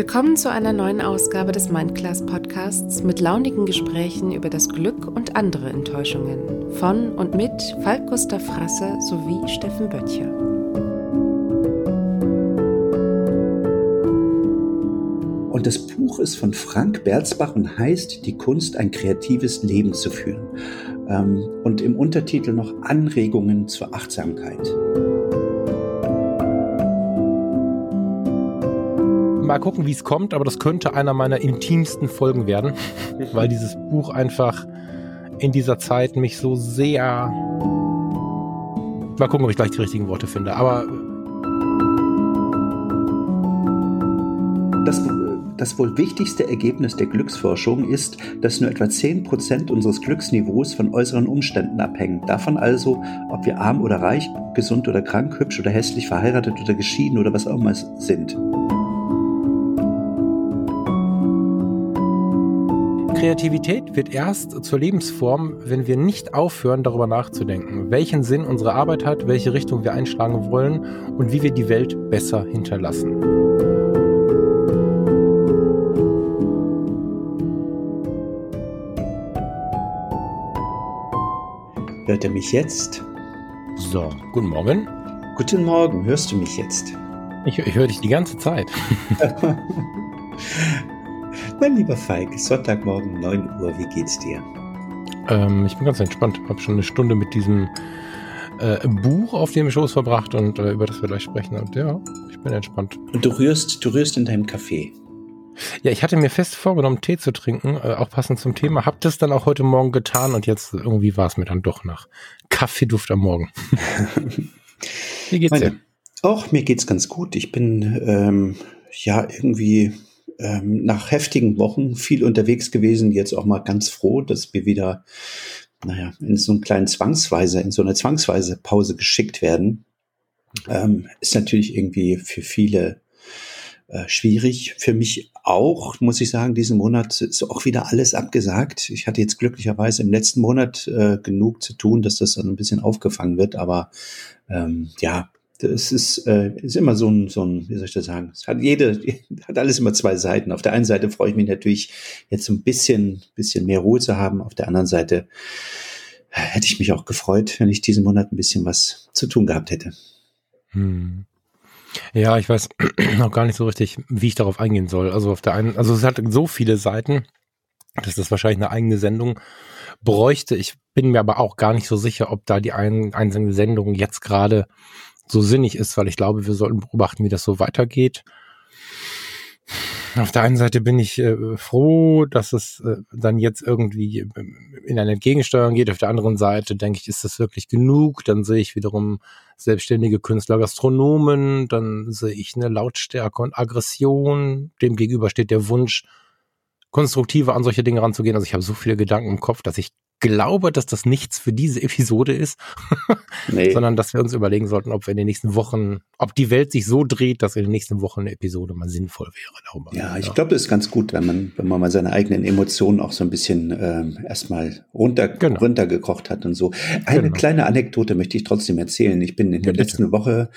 Willkommen zu einer neuen Ausgabe des Mindclass Podcasts mit launigen Gesprächen über das Glück und andere Enttäuschungen von und mit Falk Gustav Frasse sowie Steffen Böttcher. Und das Buch ist von Frank Berzbach und heißt Die Kunst, ein kreatives Leben zu führen. Ähm, und im Untertitel noch Anregungen zur Achtsamkeit. Mal gucken, wie es kommt, aber das könnte einer meiner intimsten Folgen werden, weil dieses Buch einfach in dieser Zeit mich so sehr. Mal gucken, ob ich gleich die richtigen Worte finde. Aber das, das wohl wichtigste Ergebnis der Glücksforschung ist, dass nur etwa 10% unseres Glücksniveaus von äußeren Umständen abhängen. Davon also, ob wir arm oder reich, gesund oder krank, hübsch oder hässlich, verheiratet oder geschieden oder was auch immer sind. Kreativität wird erst zur Lebensform, wenn wir nicht aufhören, darüber nachzudenken, welchen Sinn unsere Arbeit hat, welche Richtung wir einschlagen wollen und wie wir die Welt besser hinterlassen. Hört er mich jetzt? So, guten Morgen. Guten Morgen, hörst du mich jetzt? Ich, ich höre dich die ganze Zeit. Mein lieber Falk, Sonntagmorgen 9 Uhr, wie geht's dir? Ähm, ich bin ganz entspannt. Habe schon eine Stunde mit diesem äh, Buch auf dem Schoß verbracht und äh, über das wir gleich sprechen. Und ja, ich bin entspannt. Und du rührst, du rührst in deinem Kaffee. Ja, ich hatte mir fest vorgenommen, Tee zu trinken, äh, auch passend zum Thema. Hab das dann auch heute Morgen getan und jetzt irgendwie war es mir dann doch nach Kaffeeduft am Morgen. Wie geht's dir? Auch mir geht's ganz gut. Ich bin ähm, ja irgendwie ähm, nach heftigen Wochen viel unterwegs gewesen, jetzt auch mal ganz froh, dass wir wieder, naja, in so einen kleinen Zwangsweise, in so eine Zwangsweise Pause geschickt werden. Ähm, ist natürlich irgendwie für viele äh, schwierig. Für mich auch, muss ich sagen, diesen Monat ist auch wieder alles abgesagt. Ich hatte jetzt glücklicherweise im letzten Monat äh, genug zu tun, dass das dann ein bisschen aufgefangen wird. Aber ähm, ja, das ist, äh, ist immer so ein, so ein, wie soll ich das sagen? Es hat jede, hat alles immer zwei Seiten. Auf der einen Seite freue ich mich natürlich, jetzt ein bisschen, bisschen mehr Ruhe zu haben. Auf der anderen Seite hätte ich mich auch gefreut, wenn ich diesen Monat ein bisschen was zu tun gehabt hätte. Hm. Ja, ich weiß noch gar nicht so richtig, wie ich darauf eingehen soll. Also auf der einen, also es hat so viele Seiten, dass das wahrscheinlich eine eigene Sendung bräuchte. Ich bin mir aber auch gar nicht so sicher, ob da die ein, einzelne Sendung jetzt gerade so sinnig ist, weil ich glaube, wir sollten beobachten, wie das so weitergeht. Auf der einen Seite bin ich äh, froh, dass es äh, dann jetzt irgendwie äh, in eine Entgegensteuerung geht. Auf der anderen Seite denke ich, ist das wirklich genug? Dann sehe ich wiederum selbstständige Künstler, Gastronomen, dann sehe ich eine Lautstärke und Aggression. Dem gegenüber steht der Wunsch, konstruktiver an solche Dinge ranzugehen. Also ich habe so viele Gedanken im Kopf, dass ich glaube, dass das nichts für diese Episode ist, nee. sondern dass wir uns überlegen sollten, ob wir in den nächsten Wochen, ob die Welt sich so dreht, dass in den nächsten Wochen eine Episode mal sinnvoll wäre. Darüber. Ja, ich glaube, das ist ganz gut, wenn man, wenn man mal seine eigenen Emotionen auch so ein bisschen ähm, erstmal runter, genau. runtergekocht hat und so. Eine genau. kleine Anekdote möchte ich trotzdem erzählen. Ich bin in der ja, letzten Woche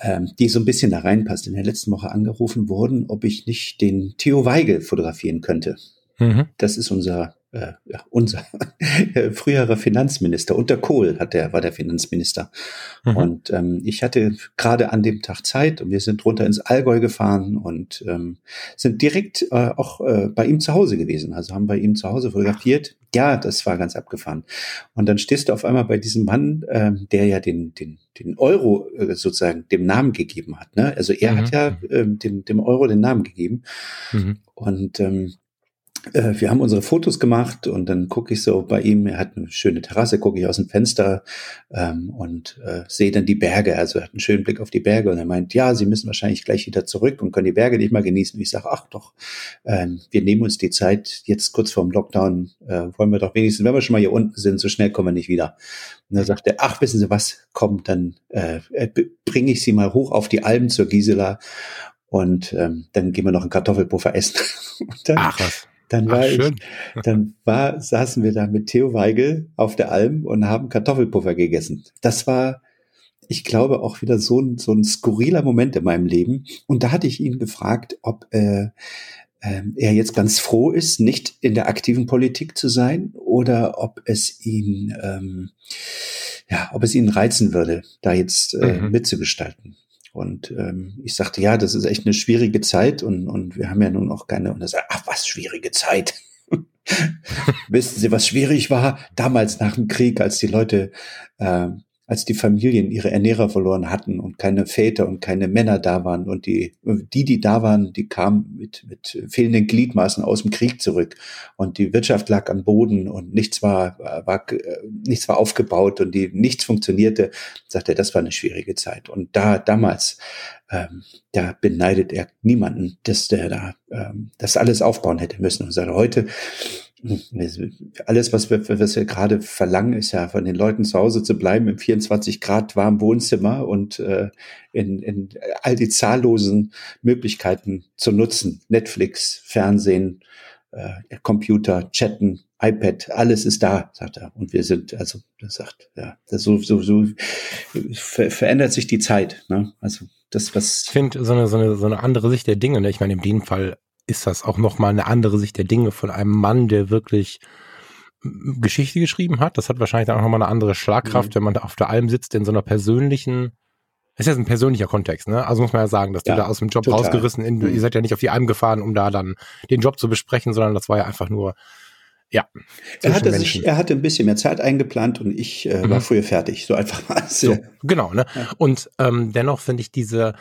ähm, die so ein bisschen da reinpasst, in der letzten Woche angerufen worden, ob ich nicht den Theo Weigel fotografieren könnte. Mhm. Das ist unser äh, ja, unser früherer Finanzminister. Unter Kohl hat der, war der Finanzminister. Mhm. Und ähm, ich hatte gerade an dem Tag Zeit und wir sind runter ins Allgäu gefahren und ähm, sind direkt äh, auch äh, bei ihm zu Hause gewesen. Also haben bei ihm zu Hause fotografiert. Ja, das war ganz abgefahren. Und dann stehst du auf einmal bei diesem Mann, äh, der ja den, den, den Euro äh, sozusagen dem Namen gegeben hat. Ne? Also er mhm. hat ja äh, dem, dem Euro den Namen gegeben. Mhm. Und ähm, äh, wir haben unsere Fotos gemacht und dann gucke ich so bei ihm, er hat eine schöne Terrasse, gucke ich aus dem Fenster ähm, und äh, sehe dann die Berge. Also er hat einen schönen Blick auf die Berge und er meint, ja, Sie müssen wahrscheinlich gleich wieder zurück und können die Berge nicht mal genießen. Und ich sage, ach doch, ähm, wir nehmen uns die Zeit, jetzt kurz vorm Lockdown, äh, wollen wir doch wenigstens, wenn wir schon mal hier unten sind, so schnell kommen wir nicht wieder. Und dann sagt er, ach, wissen Sie was, kommt, dann äh, äh bringe ich Sie mal hoch auf die Alpen zur Gisela und ähm, dann gehen wir noch einen Kartoffelpuffer essen. Ach was dann war Ach, ich, dann war, saßen wir da mit Theo Weigel auf der Alm und haben Kartoffelpuffer gegessen. Das war, ich glaube, auch wieder so ein, so ein skurriler Moment in meinem Leben. Und da hatte ich ihn gefragt, ob äh, äh, er jetzt ganz froh ist, nicht in der aktiven Politik zu sein oder ob es ihn, ähm, ja, ob es ihn reizen würde, da jetzt äh, mhm. mitzugestalten. Und ähm, ich sagte, ja, das ist echt eine schwierige Zeit und, und wir haben ja nun auch keine, und er sagt, ach was, schwierige Zeit. Wissen Sie, was schwierig war? Damals nach dem Krieg, als die Leute äh, als die Familien ihre Ernährer verloren hatten und keine Väter und keine Männer da waren. Und die, die, die da waren, die kamen mit, mit fehlenden Gliedmaßen aus dem Krieg zurück. Und die Wirtschaft lag am Boden und nichts war, war, nichts war aufgebaut und die, nichts funktionierte, sagte er, das war eine schwierige Zeit. Und da, damals, ähm, da beneidet er niemanden, dass der da, ähm, das alles aufbauen hätte müssen. Und sagte, heute, alles, was wir, was wir gerade verlangen, ist ja von den Leuten zu Hause zu bleiben im 24 Grad warmen Wohnzimmer und äh, in, in all die zahllosen Möglichkeiten zu nutzen. Netflix, Fernsehen, äh, Computer, Chatten, iPad, alles ist da, sagt er. Und wir sind, also, das sagt, ja, das so, so, so ver verändert sich die Zeit. Ne? Also das, was. Ich finde so eine, so, eine, so eine andere Sicht der Dinge. Ne? Ich meine, in dem Fall ist das auch nochmal eine andere Sicht der Dinge von einem Mann, der wirklich Geschichte geschrieben hat. Das hat wahrscheinlich dann auch nochmal eine andere Schlagkraft, mhm. wenn man da auf der Alm sitzt in so einer persönlichen, ist ja ein persönlicher Kontext, ne? Also muss man ja sagen, dass ja, du da aus dem Job total. rausgerissen, in, mhm. ihr seid ja nicht auf die Alm gefahren, um da dann den Job zu besprechen, sondern das war ja einfach nur, ja. Er hatte sich, er hatte ein bisschen mehr Zeit eingeplant und ich äh, mhm. war früher fertig, so einfach mal. So, genau, ne? Ja. Und ähm, dennoch finde ich diese,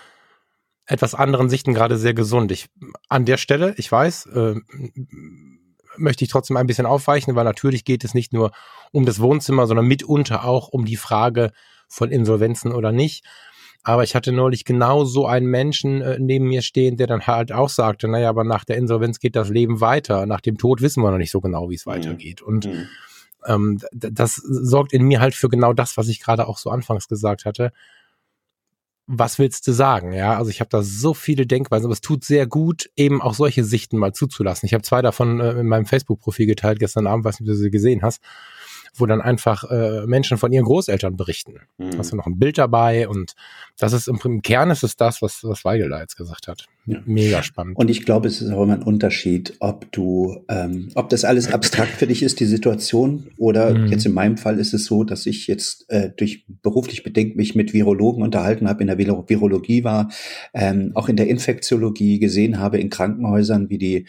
etwas anderen Sichten gerade sehr gesund. Ich an der Stelle, ich weiß, äh, möchte ich trotzdem ein bisschen aufweichen, weil natürlich geht es nicht nur um das Wohnzimmer, sondern mitunter auch um die Frage von Insolvenzen oder nicht. Aber ich hatte neulich genau so einen Menschen äh, neben mir stehen, der dann halt auch sagte, naja, aber nach der Insolvenz geht das Leben weiter. Nach dem Tod wissen wir noch nicht so genau, wie es mhm. weitergeht. Und mhm. ähm, das sorgt in mir halt für genau das, was ich gerade auch so anfangs gesagt hatte was willst du sagen? Ja, also ich habe da so viele Denkweisen, aber es tut sehr gut, eben auch solche Sichten mal zuzulassen. Ich habe zwei davon äh, in meinem Facebook-Profil geteilt gestern Abend, weiß nicht, ob du sie gesehen hast wo dann einfach äh, Menschen von ihren Großeltern berichten. Mhm. Hast du noch ein Bild dabei und das ist im, im Kern ist es das, was, was Weigel da jetzt gesagt hat. Ja. Mega spannend. Und ich glaube, es ist auch immer ein Unterschied, ob du, ähm, ob das alles abstrakt für dich ist, die Situation, oder mhm. jetzt in meinem Fall ist es so, dass ich jetzt äh, durch beruflich bedingt mich mit Virologen unterhalten habe, in der Virologie war, ähm, auch in der Infektiologie gesehen habe in Krankenhäusern, wie die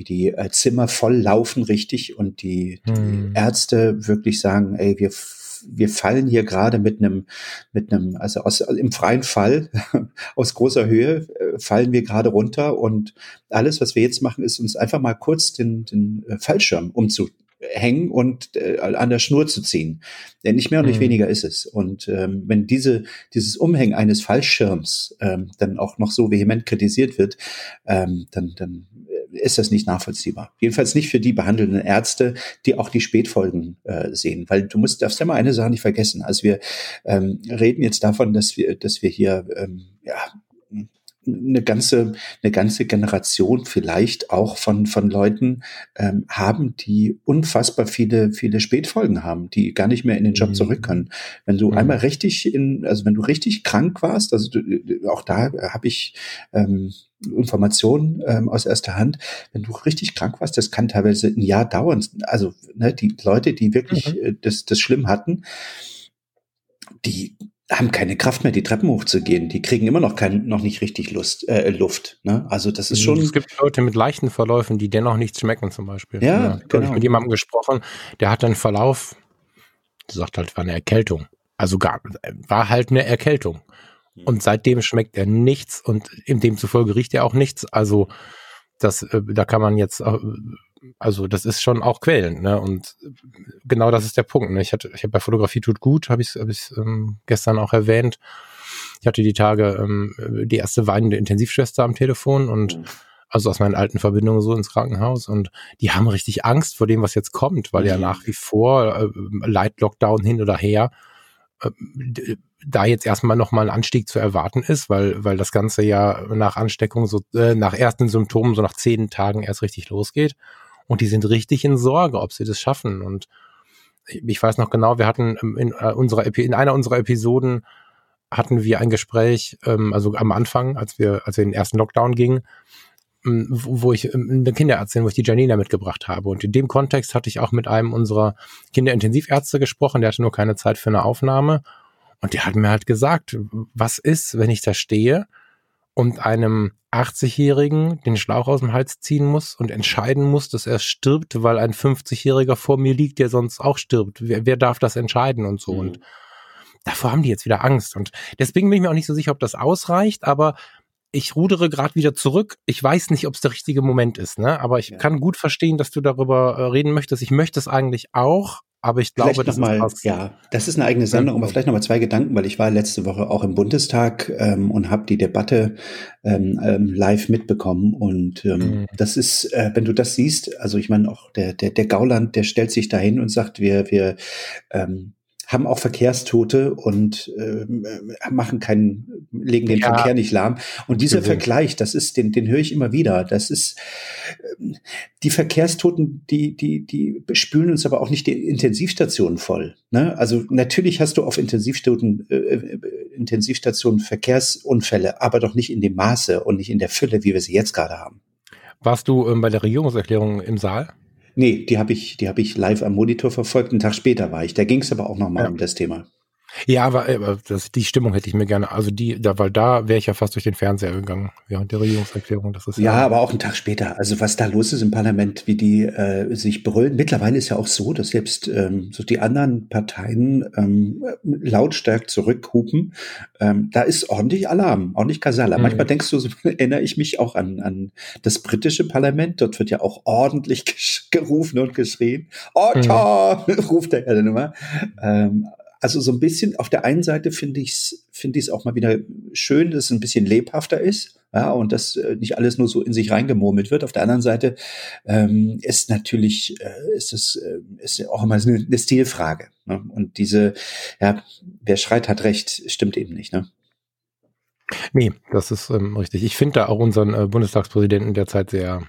wie die äh, Zimmer voll laufen richtig und die, die hm. Ärzte wirklich sagen, ey, wir wir fallen hier gerade mit einem, mit einem, also aus, im freien Fall, aus großer Höhe, äh, fallen wir gerade runter und alles, was wir jetzt machen, ist uns einfach mal kurz den, den äh, Fallschirm umzuhängen und äh, an der Schnur zu ziehen. Denn nicht mehr und nicht mhm. weniger ist es. Und ähm, wenn diese, dieses Umhängen eines Fallschirms ähm, dann auch noch so vehement kritisiert wird, ähm, dann, dann ist das nicht nachvollziehbar. Jedenfalls nicht für die behandelnden Ärzte, die auch die Spätfolgen äh, sehen. Weil du musst, darfst ja mal eine Sache nicht vergessen. Also wir ähm, reden jetzt davon, dass wir, dass wir hier ähm, ja, eine ganze, eine ganze Generation vielleicht auch von, von Leuten ähm, haben, die unfassbar viele, viele Spätfolgen haben, die gar nicht mehr in den Job mhm. zurück können. Wenn du mhm. einmal richtig in, also wenn du richtig krank warst, also du, auch da habe ich ähm, Informationen ähm, aus erster Hand, wenn du richtig krank warst, das kann teilweise ein Jahr dauern. Also ne, die Leute, die wirklich mhm. äh, das, das schlimm hatten, die haben keine Kraft mehr, die Treppen hochzugehen. Die kriegen immer noch kein, noch nicht richtig Lust, äh, Luft. Ne? Also das ist schon. Es gibt Leute mit leichten Verläufen, die dennoch nichts schmecken, zum Beispiel. Ja, ja genau. Ich mit jemandem gesprochen, der hat einen Verlauf, der sagt halt, war eine Erkältung. Also gar, war halt eine Erkältung. Und seitdem schmeckt er nichts und in demzufolge riecht er auch nichts. Also das, äh, da kann man jetzt, äh, also das ist schon auch quälend, ne? Und genau das ist der Punkt. Ne? Ich hatte, ich habe bei Fotografie tut gut, habe ich, hab ich ähm, gestern auch erwähnt. Ich hatte die Tage ähm, die erste weinende Intensivschwester am Telefon und mhm. also aus meinen alten Verbindungen so ins Krankenhaus und die haben richtig Angst vor dem, was jetzt kommt, weil mhm. ja nach wie vor äh, Light Lockdown hin oder her äh, da jetzt erstmal nochmal ein Anstieg zu erwarten ist, weil, weil das Ganze ja nach Ansteckung so, äh, nach ersten Symptomen so nach zehn Tagen erst richtig losgeht. Und die sind richtig in Sorge, ob sie das schaffen. Und ich weiß noch genau, wir hatten in, äh, unserer, in einer unserer Episoden hatten wir ein Gespräch, ähm, also am Anfang, als wir, als wir in den ersten Lockdown gingen, ähm, wo ich ähm, eine Kinderärztin, wo ich die Janina mitgebracht habe. Und in dem Kontext hatte ich auch mit einem unserer Kinderintensivärzte gesprochen, der hatte nur keine Zeit für eine Aufnahme. Und der hat mir halt gesagt, was ist, wenn ich da stehe und einem 80-Jährigen den Schlauch aus dem Hals ziehen muss und entscheiden muss, dass er stirbt, weil ein 50-Jähriger vor mir liegt, der sonst auch stirbt. Wer, wer darf das entscheiden und so? Mhm. Und davor haben die jetzt wieder Angst. Und deswegen bin ich mir auch nicht so sicher, ob das ausreicht, aber ich rudere gerade wieder zurück. Ich weiß nicht, ob es der richtige Moment ist, ne? Aber ich ja. kann gut verstehen, dass du darüber äh, reden möchtest. Ich möchte es eigentlich auch, aber ich glaube, das mal, ist ja, das ist eine eigene Sendung, aber vielleicht noch mal zwei Gedanken, weil ich war letzte Woche auch im Bundestag ähm, und habe die Debatte ähm, ähm, live mitbekommen und ähm, mhm. das ist, äh, wenn du das siehst, also ich meine auch der der der Gauland, der stellt sich dahin und sagt, wir wir ähm, haben auch Verkehrstote und äh, machen keinen, legen den ja. Verkehr nicht lahm. Und dieser Vergleich, das ist, den, den höre ich immer wieder. Das ist äh, die Verkehrstoten, die, die, die spülen uns aber auch nicht die Intensivstationen voll. Ne? Also natürlich hast du auf Intensivstationen, äh, äh, Intensivstationen Verkehrsunfälle, aber doch nicht in dem Maße und nicht in der Fülle, wie wir sie jetzt gerade haben. Warst du ähm, bei der Regierungserklärung im Saal? Nee, die habe ich, die habe ich live am Monitor verfolgt. Einen Tag später war ich. Da ging es aber auch nochmal ja. um das Thema. Ja, aber, aber das, die Stimmung hätte ich mir gerne, also die, da, weil da wäre ich ja fast durch den Fernseher gegangen während der Regierungserklärung. Das ist ja, ja, aber auch einen Tag später. Also was da los ist im Parlament, wie die äh, sich brüllen. Mittlerweile ist ja auch so, dass selbst ähm, so die anderen Parteien ähm, lautstark zurückhupen. Ähm, da ist ordentlich Alarm, ordentlich Kasala. Mhm. Manchmal denkst du, so, erinnere ich mich auch an, an das britische Parlament. Dort wird ja auch ordentlich gerufen und geschrien. Otter, mhm. ruft er ja dann immer. Ähm, also so ein bisschen, auf der einen Seite finde ich es finde ich es auch mal wieder schön, dass es ein bisschen lebhafter ist, ja, und dass äh, nicht alles nur so in sich reingemurmelt wird. Auf der anderen Seite ähm, ist natürlich, äh, ist es äh, ist auch immer eine, eine Stilfrage. Ne? Und diese, ja, wer schreit, hat recht, stimmt eben nicht, ne? Nee, das ist ähm, richtig. Ich finde da auch unseren äh, Bundestagspräsidenten derzeit sehr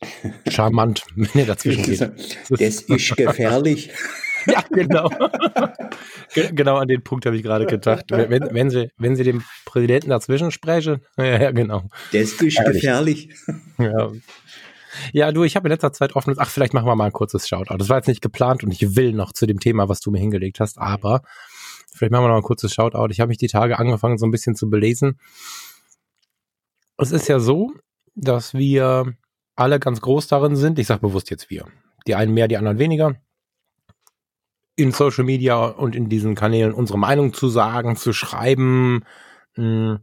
charmant, wenn er dazwischen geht. Das ist gefährlich. ja, genau. genau an den Punkt habe ich gerade gedacht. Wenn, wenn, Sie, wenn Sie dem Präsidenten dazwischen sprechen, ja, ja genau. Das ist gefährlich. Ja. Ja, du, ich habe in letzter Zeit offenes, ach, vielleicht machen wir mal ein kurzes Shoutout. Das war jetzt nicht geplant und ich will noch zu dem Thema, was du mir hingelegt hast, aber vielleicht machen wir noch ein kurzes Shoutout. Ich habe mich die Tage angefangen, so ein bisschen zu belesen. Es ist ja so, dass wir alle ganz groß darin sind. Ich sage bewusst jetzt wir. Die einen mehr, die anderen weniger in Social Media und in diesen Kanälen unsere Meinung zu sagen, zu schreiben. Hm.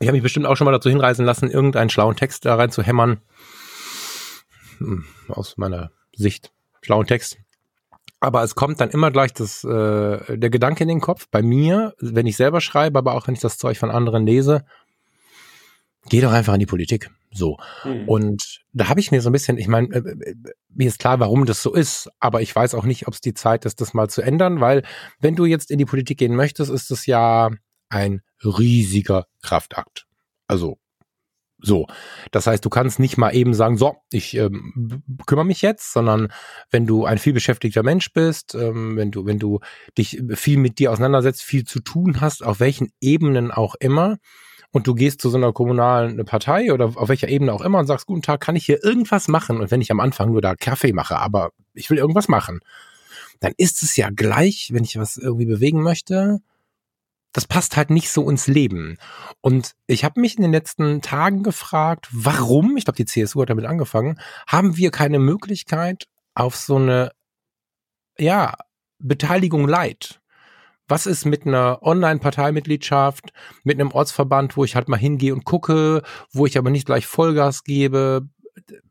Ich habe mich bestimmt auch schon mal dazu hinreißen lassen, irgendeinen schlauen Text da rein zu hämmern. Hm, aus meiner Sicht. Schlauen Text. Aber es kommt dann immer gleich das, äh, der Gedanke in den Kopf. Bei mir, wenn ich selber schreibe, aber auch wenn ich das Zeug von anderen lese, geh doch einfach in die Politik. So. Mhm. Und da habe ich mir so ein bisschen, ich meine, äh, äh, mir ist klar, warum das so ist, aber ich weiß auch nicht, ob es die Zeit ist, das mal zu ändern, weil wenn du jetzt in die Politik gehen möchtest, ist es ja ein riesiger Kraftakt. Also so. Das heißt, du kannst nicht mal eben sagen, so, ich ähm, kümmere mich jetzt, sondern wenn du ein viel beschäftigter Mensch bist, ähm, wenn du, wenn du dich viel mit dir auseinandersetzt, viel zu tun hast, auf welchen Ebenen auch immer, und du gehst zu so einer kommunalen Partei oder auf welcher Ebene auch immer und sagst, guten Tag, kann ich hier irgendwas machen? Und wenn ich am Anfang nur da Kaffee mache, aber ich will irgendwas machen, dann ist es ja gleich, wenn ich was irgendwie bewegen möchte, das passt halt nicht so ins Leben. Und ich habe mich in den letzten Tagen gefragt, warum, ich glaube, die CSU hat damit angefangen, haben wir keine Möglichkeit auf so eine, ja, Beteiligung leid? Was ist mit einer Online-Parteimitgliedschaft, mit einem Ortsverband, wo ich halt mal hingehe und gucke, wo ich aber nicht gleich Vollgas gebe?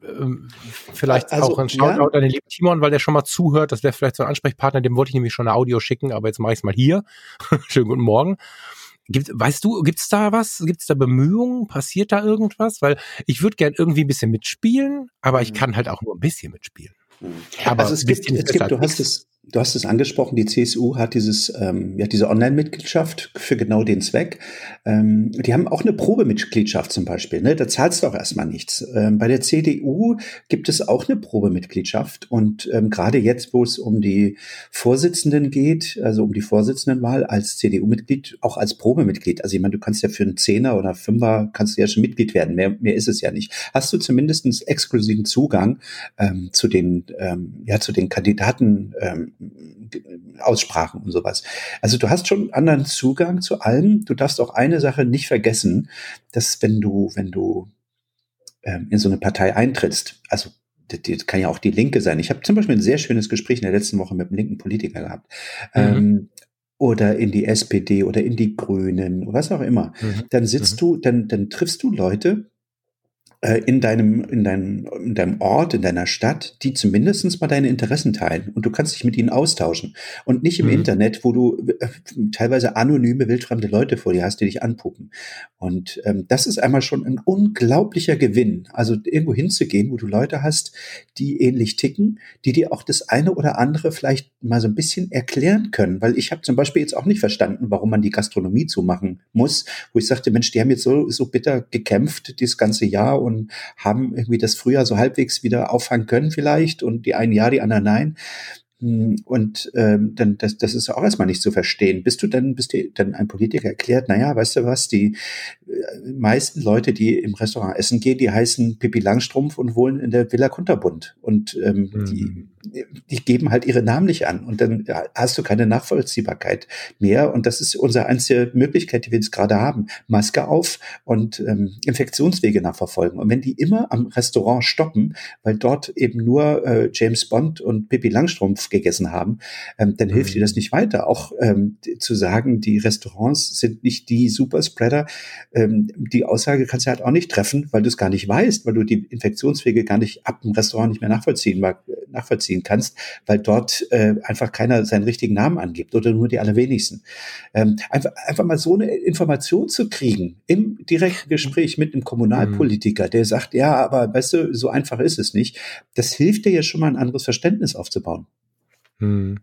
Ähm, vielleicht also, auch ein Shoutout ja. an den lieben Timon, weil der schon mal zuhört. Das wäre vielleicht so ein Ansprechpartner, dem wollte ich nämlich schon eine Audio schicken, aber jetzt mache ich es mal hier. Schönen guten Morgen. Gibt, weißt du, gibt's da was? Gibt's da Bemühungen? Passiert da irgendwas? Weil ich würde gern irgendwie ein bisschen mitspielen, aber ich mhm. kann halt auch nur ein bisschen mitspielen. Mhm. Aber also es gibt, es gibt, du hast es, du hast es angesprochen, die CSU hat dieses, ähm, ja, diese Online-Mitgliedschaft für genau den Zweck. Ähm, die haben auch eine Probemitgliedschaft zum Beispiel. Ne? Da zahlst du auch erstmal nichts. Ähm, bei der CDU gibt es auch eine Probemitgliedschaft. Und ähm, gerade jetzt, wo es um die Vorsitzenden geht, also um die Vorsitzendenwahl als CDU-Mitglied, auch als Probemitglied. Also ich meine, du kannst ja für einen Zehner oder Fünfer kannst du ja schon Mitglied werden. Mehr, mehr ist es ja nicht. Hast du zumindest exklusiven Zugang ähm, zu den, ähm, ja, zu den Kandidaten, ähm, Aussprachen und sowas. Also du hast schon anderen Zugang zu allem. Du darfst auch eine Sache nicht vergessen, dass wenn du, wenn du ähm, in so eine Partei eintrittst, also das, das kann ja auch die Linke sein. Ich habe zum Beispiel ein sehr schönes Gespräch in der letzten Woche mit einem linken Politiker gehabt. Mhm. Ähm, oder in die SPD oder in die Grünen, was auch immer. Mhm. Dann sitzt mhm. du, dann, dann triffst du Leute, in deinem, in deinem, in deinem Ort, in deiner Stadt, die zumindestens mal deine Interessen teilen und du kannst dich mit ihnen austauschen und nicht im mhm. Internet, wo du äh, teilweise anonyme, wildfremde Leute vor dir hast, die dich anpuppen. Und ähm, das ist einmal schon ein unglaublicher Gewinn. Also irgendwo hinzugehen, wo du Leute hast, die ähnlich ticken, die dir auch das eine oder andere vielleicht mal so ein bisschen erklären können. Weil ich habe zum Beispiel jetzt auch nicht verstanden, warum man die Gastronomie zumachen muss, wo ich sagte, Mensch, die haben jetzt so, so bitter gekämpft dieses ganze Jahr und haben irgendwie das Frühjahr so halbwegs wieder auffangen können vielleicht und die einen ja, die anderen nein. Hm, und ähm, dann das, das ist auch erstmal nicht zu verstehen. Bist du dann, bist du dann ein Politiker erklärt, naja, weißt du was, die äh, meisten Leute, die im Restaurant essen gehen, die heißen Pippi Langstrumpf und wohnen in der Villa Kunterbund. Und ähm, mhm. die, die geben halt ihre Namen nicht an. Und dann hast du keine Nachvollziehbarkeit mehr. Und das ist unsere einzige Möglichkeit, die wir jetzt gerade haben. Maske auf und ähm, Infektionswege nachverfolgen. Und wenn die immer am Restaurant stoppen, weil dort eben nur äh, James Bond und Pippi Langstrumpf gegessen haben, ähm, dann hilft mhm. dir das nicht weiter. Auch ähm, zu sagen, die Restaurants sind nicht die Superspreader, ähm, die Aussage kannst du halt auch nicht treffen, weil du es gar nicht weißt, weil du die Infektionswege gar nicht ab dem Restaurant nicht mehr nachvollziehen, nachvollziehen kannst, weil dort äh, einfach keiner seinen richtigen Namen angibt oder nur die allerwenigsten. Ähm, einfach, einfach mal so eine Information zu kriegen im direkten Gespräch mit einem Kommunalpolitiker, der sagt, ja, aber weißt du, so einfach ist es nicht. Das hilft dir ja schon mal ein anderes Verständnis aufzubauen. Hm.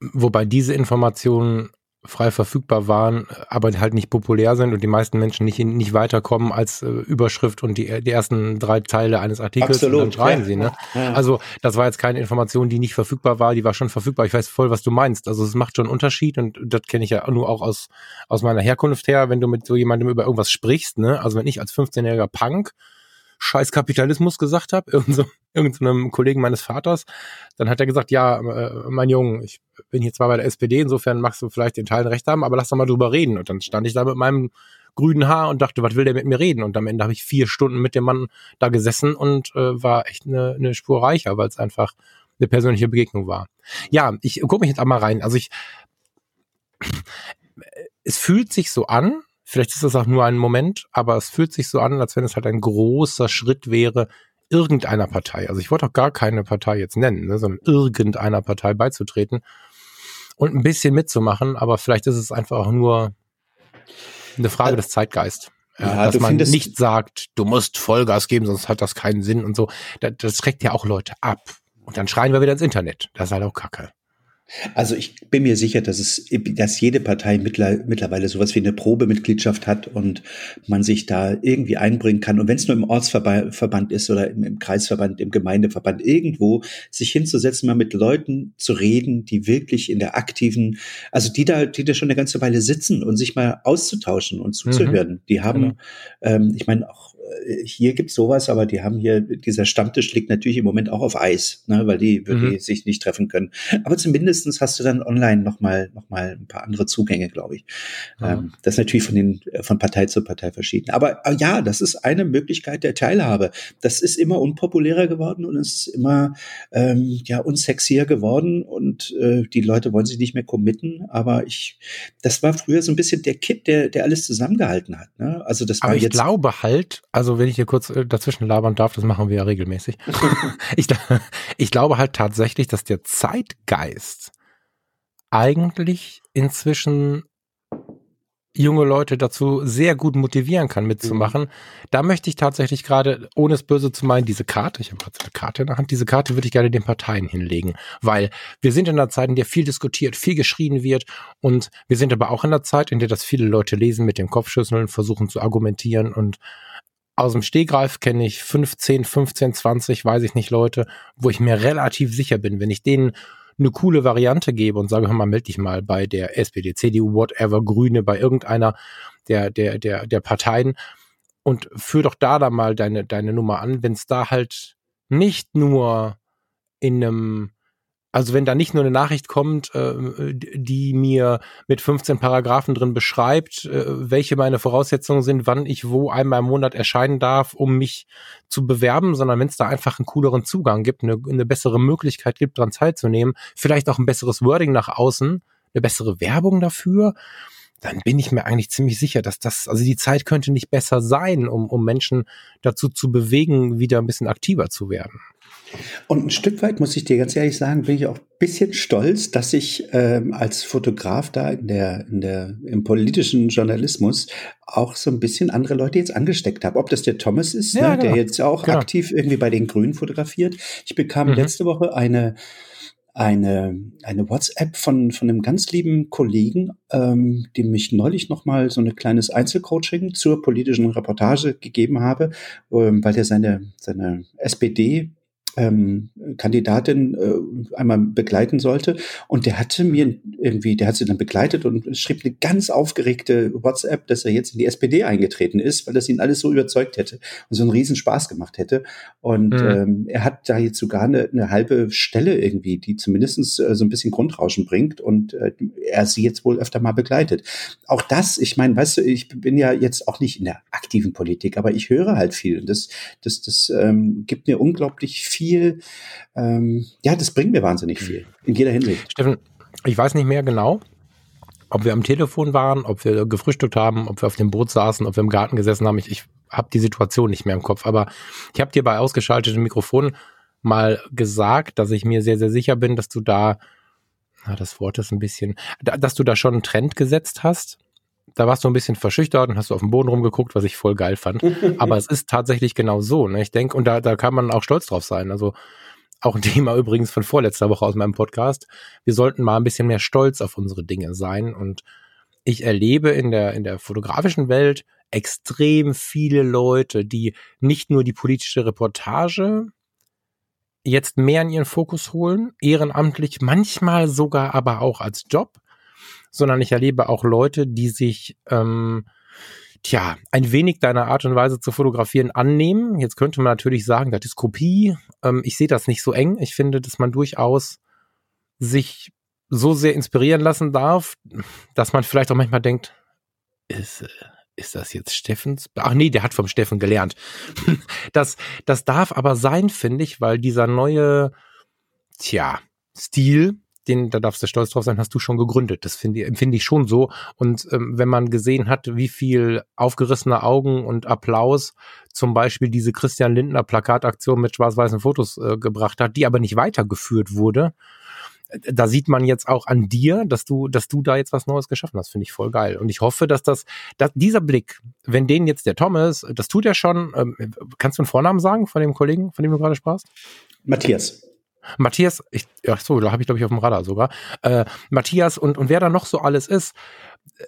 Wobei diese Informationen frei verfügbar waren, aber halt nicht populär sind und die meisten Menschen nicht, nicht weiterkommen als äh, Überschrift und die, die ersten drei Teile eines Artikels Absolut, und dann schreien ja. sie. Ne? Ja. Also das war jetzt keine Information, die nicht verfügbar war, die war schon verfügbar. Ich weiß voll, was du meinst. Also es macht schon einen Unterschied und das kenne ich ja nur auch aus, aus meiner Herkunft her, wenn du mit so jemandem über irgendwas sprichst. Ne? Also wenn ich als 15-jähriger Punk scheiß Kapitalismus gesagt habe, irgend so, irgendeinem Kollegen meines Vaters, dann hat er gesagt, ja, äh, mein Junge, ich bin hier zwar bei der SPD, insofern magst du vielleicht den Teil recht haben, aber lass doch mal drüber reden. Und dann stand ich da mit meinem grünen Haar und dachte, was will der mit mir reden? Und am Ende habe ich vier Stunden mit dem Mann da gesessen und äh, war echt eine, eine Spur reicher, weil es einfach eine persönliche Begegnung war. Ja, ich gucke mich jetzt einmal rein. Also ich, es fühlt sich so an, Vielleicht ist das auch nur ein Moment, aber es fühlt sich so an, als wenn es halt ein großer Schritt wäre, irgendeiner Partei, also ich wollte auch gar keine Partei jetzt nennen, ne, sondern irgendeiner Partei beizutreten und ein bisschen mitzumachen, aber vielleicht ist es einfach auch nur eine Frage des Zeitgeist. Ja, dass man nicht sagt, du musst Vollgas geben, sonst hat das keinen Sinn und so. Das, das schreckt ja auch Leute ab. Und dann schreien wir wieder ins Internet. Das ist halt auch Kacke. Also ich bin mir sicher, dass es, dass jede Partei mittlerweile sowas wie eine Probemitgliedschaft hat und man sich da irgendwie einbringen kann. Und wenn es nur im Ortsverband ist oder im, im, Kreisverband, im Gemeindeverband, irgendwo sich hinzusetzen, mal mit Leuten zu reden, die wirklich in der aktiven, also die da, die da schon eine ganze Weile sitzen und sich mal auszutauschen und zuzuhören. Mhm. Die haben, genau. ähm, ich meine, auch hier gibt's sowas, aber die haben hier, dieser Stammtisch liegt natürlich im Moment auch auf Eis, ne, weil die, mhm. die sich nicht treffen können. Aber zumindestens hast du dann online nochmal noch mal ein paar andere Zugänge, glaube ich. Mhm. Ähm, das ist natürlich von, den, von Partei zu Partei verschieden. Aber äh, ja, das ist eine Möglichkeit der Teilhabe. Das ist immer unpopulärer geworden und ist immer ähm, ja unsexier geworden und äh, die Leute wollen sich nicht mehr committen. Aber ich, das war früher so ein bisschen der Kit, der, der alles zusammengehalten hat. Ne? Also das war aber ich jetzt. glaube halt, also wenn ich hier kurz äh, dazwischen labern darf, das machen wir ja regelmäßig. ich, ich glaube halt tatsächlich, dass der Zeitgeist eigentlich inzwischen junge Leute dazu sehr gut motivieren kann, mitzumachen. Mhm. Da möchte ich tatsächlich gerade, ohne es böse zu meinen, diese Karte, ich habe gerade eine Karte in der Hand, diese Karte würde ich gerne den Parteien hinlegen, weil wir sind in einer Zeit, in der viel diskutiert, viel geschrien wird und wir sind aber auch in einer Zeit, in der das viele Leute lesen, mit dem Kopfschüsseln, versuchen zu argumentieren und aus dem Stehgreif kenne ich 15, 15, 20, weiß ich nicht, Leute, wo ich mir relativ sicher bin, wenn ich denen eine coole Variante gebe und sage, hör mal, melde dich mal bei der SPD, CDU, whatever, Grüne, bei irgendeiner der, der, der, der Parteien und führ doch da da mal deine, deine Nummer an, wenn es da halt nicht nur in einem also wenn da nicht nur eine Nachricht kommt, äh, die mir mit 15 Paragraphen drin beschreibt, äh, welche meine Voraussetzungen sind, wann ich wo einmal im Monat erscheinen darf, um mich zu bewerben, sondern wenn es da einfach einen cooleren Zugang gibt, eine, eine bessere Möglichkeit gibt, daran teilzunehmen, vielleicht auch ein besseres Wording nach außen, eine bessere Werbung dafür, dann bin ich mir eigentlich ziemlich sicher, dass das, also die Zeit könnte nicht besser sein, um, um Menschen dazu zu bewegen, wieder ein bisschen aktiver zu werden. Und ein Stück weit, muss ich dir ganz ehrlich sagen, bin ich auch ein bisschen stolz, dass ich ähm, als Fotograf da in der, in der, im politischen Journalismus auch so ein bisschen andere Leute jetzt angesteckt habe. Ob das der Thomas ist, ja, ne, genau. der jetzt auch genau. aktiv irgendwie bei den Grünen fotografiert. Ich bekam mhm. letzte Woche eine, eine, eine WhatsApp von, von einem ganz lieben Kollegen, ähm, dem ich neulich noch mal so ein kleines Einzelcoaching zur politischen Reportage gegeben habe, ähm, weil der seine, seine SPD ähm, Kandidatin äh, einmal begleiten sollte. Und der hatte mir irgendwie, der hat sie dann begleitet und schrieb eine ganz aufgeregte WhatsApp, dass er jetzt in die SPD eingetreten ist, weil das ihn alles so überzeugt hätte und so einen riesen Spaß gemacht hätte. Und mhm. ähm, er hat da jetzt sogar eine, eine halbe Stelle irgendwie, die zumindestens äh, so ein bisschen Grundrauschen bringt und äh, er sie jetzt wohl öfter mal begleitet. Auch das, ich meine, weißt du, ich bin ja jetzt auch nicht in der aktiven Politik, aber ich höre halt viel. Das, das, das ähm, gibt mir unglaublich viel viel. Ähm, ja, das bringt mir wahnsinnig viel in jeder Hinsicht. Steffen, ich weiß nicht mehr genau, ob wir am Telefon waren, ob wir gefrühstückt haben, ob wir auf dem Boot saßen, ob wir im Garten gesessen haben. Ich, ich habe die Situation nicht mehr im Kopf, aber ich habe dir bei ausgeschaltetem Mikrofon mal gesagt, dass ich mir sehr, sehr sicher bin, dass du da, na, das Wort ist ein bisschen, dass du da schon einen Trend gesetzt hast da warst du ein bisschen verschüchtert und hast du auf den Boden rumgeguckt, was ich voll geil fand. Aber es ist tatsächlich genau so. Ne? Ich denke, und da, da kann man auch stolz drauf sein. Also auch ein Thema übrigens von vorletzter Woche aus meinem Podcast. Wir sollten mal ein bisschen mehr stolz auf unsere Dinge sein. Und ich erlebe in der, in der fotografischen Welt extrem viele Leute, die nicht nur die politische Reportage jetzt mehr in ihren Fokus holen, ehrenamtlich, manchmal sogar aber auch als Job, sondern ich erlebe auch Leute, die sich ähm, tja, ein wenig deiner Art und Weise zu fotografieren annehmen. Jetzt könnte man natürlich sagen, das ist Kopie. Ähm, ich sehe das nicht so eng. Ich finde, dass man durchaus sich so sehr inspirieren lassen darf, dass man vielleicht auch manchmal denkt, ist, äh, ist das jetzt Steffens? Ach nee, der hat vom Steffen gelernt. das, das darf aber sein, finde ich, weil dieser neue, tja, Stil, den, da darfst du stolz drauf sein, hast du schon gegründet. Das finde empfinde ich schon so. Und ähm, wenn man gesehen hat, wie viel aufgerissene Augen und Applaus zum Beispiel diese Christian Lindner Plakataktion mit schwarz-weißen Fotos äh, gebracht hat, die aber nicht weitergeführt wurde, äh, da sieht man jetzt auch an dir, dass du, dass du da jetzt was Neues geschaffen hast. Finde ich voll geil. Und ich hoffe, dass das, dass dieser Blick, wenn den jetzt der Thomas, das tut er schon, ähm, kannst du einen Vornamen sagen von dem Kollegen, von dem du gerade sprachst? Matthias. Matthias, ich, ja, so, da habe ich glaube ich auf dem Radar sogar. Äh, Matthias und, und wer da noch so alles ist, äh,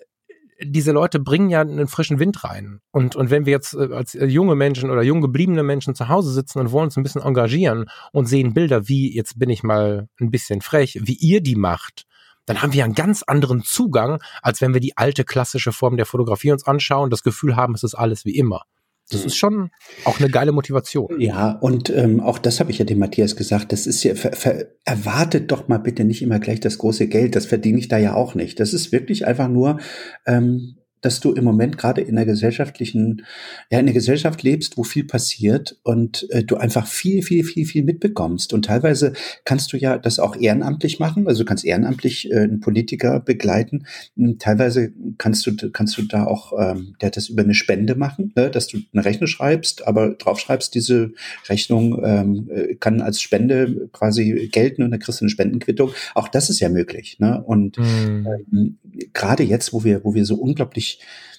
diese Leute bringen ja einen frischen Wind rein. Und, und wenn wir jetzt äh, als junge Menschen oder jung gebliebene Menschen zu Hause sitzen und wollen uns ein bisschen engagieren und sehen Bilder wie, jetzt bin ich mal ein bisschen frech, wie ihr die macht, dann haben wir einen ganz anderen Zugang, als wenn wir die alte klassische Form der Fotografie uns anschauen und das Gefühl haben, es ist alles wie immer. Das ist schon auch eine geile Motivation. Ja, und ähm, auch das habe ich ja dem Matthias gesagt. Das ist ja, ver, ver, erwartet doch mal bitte nicht immer gleich das große Geld. Das verdiene ich da ja auch nicht. Das ist wirklich einfach nur ähm, dass du im Moment gerade in der gesellschaftlichen, ja, in der Gesellschaft lebst, wo viel passiert und äh, du einfach viel, viel, viel, viel mitbekommst. Und teilweise kannst du ja das auch ehrenamtlich machen. Also du kannst ehrenamtlich äh, einen Politiker begleiten. Und teilweise kannst du, kannst du da auch, ähm, der das über eine Spende machen, ne? dass du eine Rechnung schreibst, aber draufschreibst, diese Rechnung ähm, äh, kann als Spende quasi gelten und dann kriegst du eine Spendenquittung. Auch das ist ja möglich. Ne? Und mhm. ähm, gerade jetzt, wo wir, wo wir so unglaublich,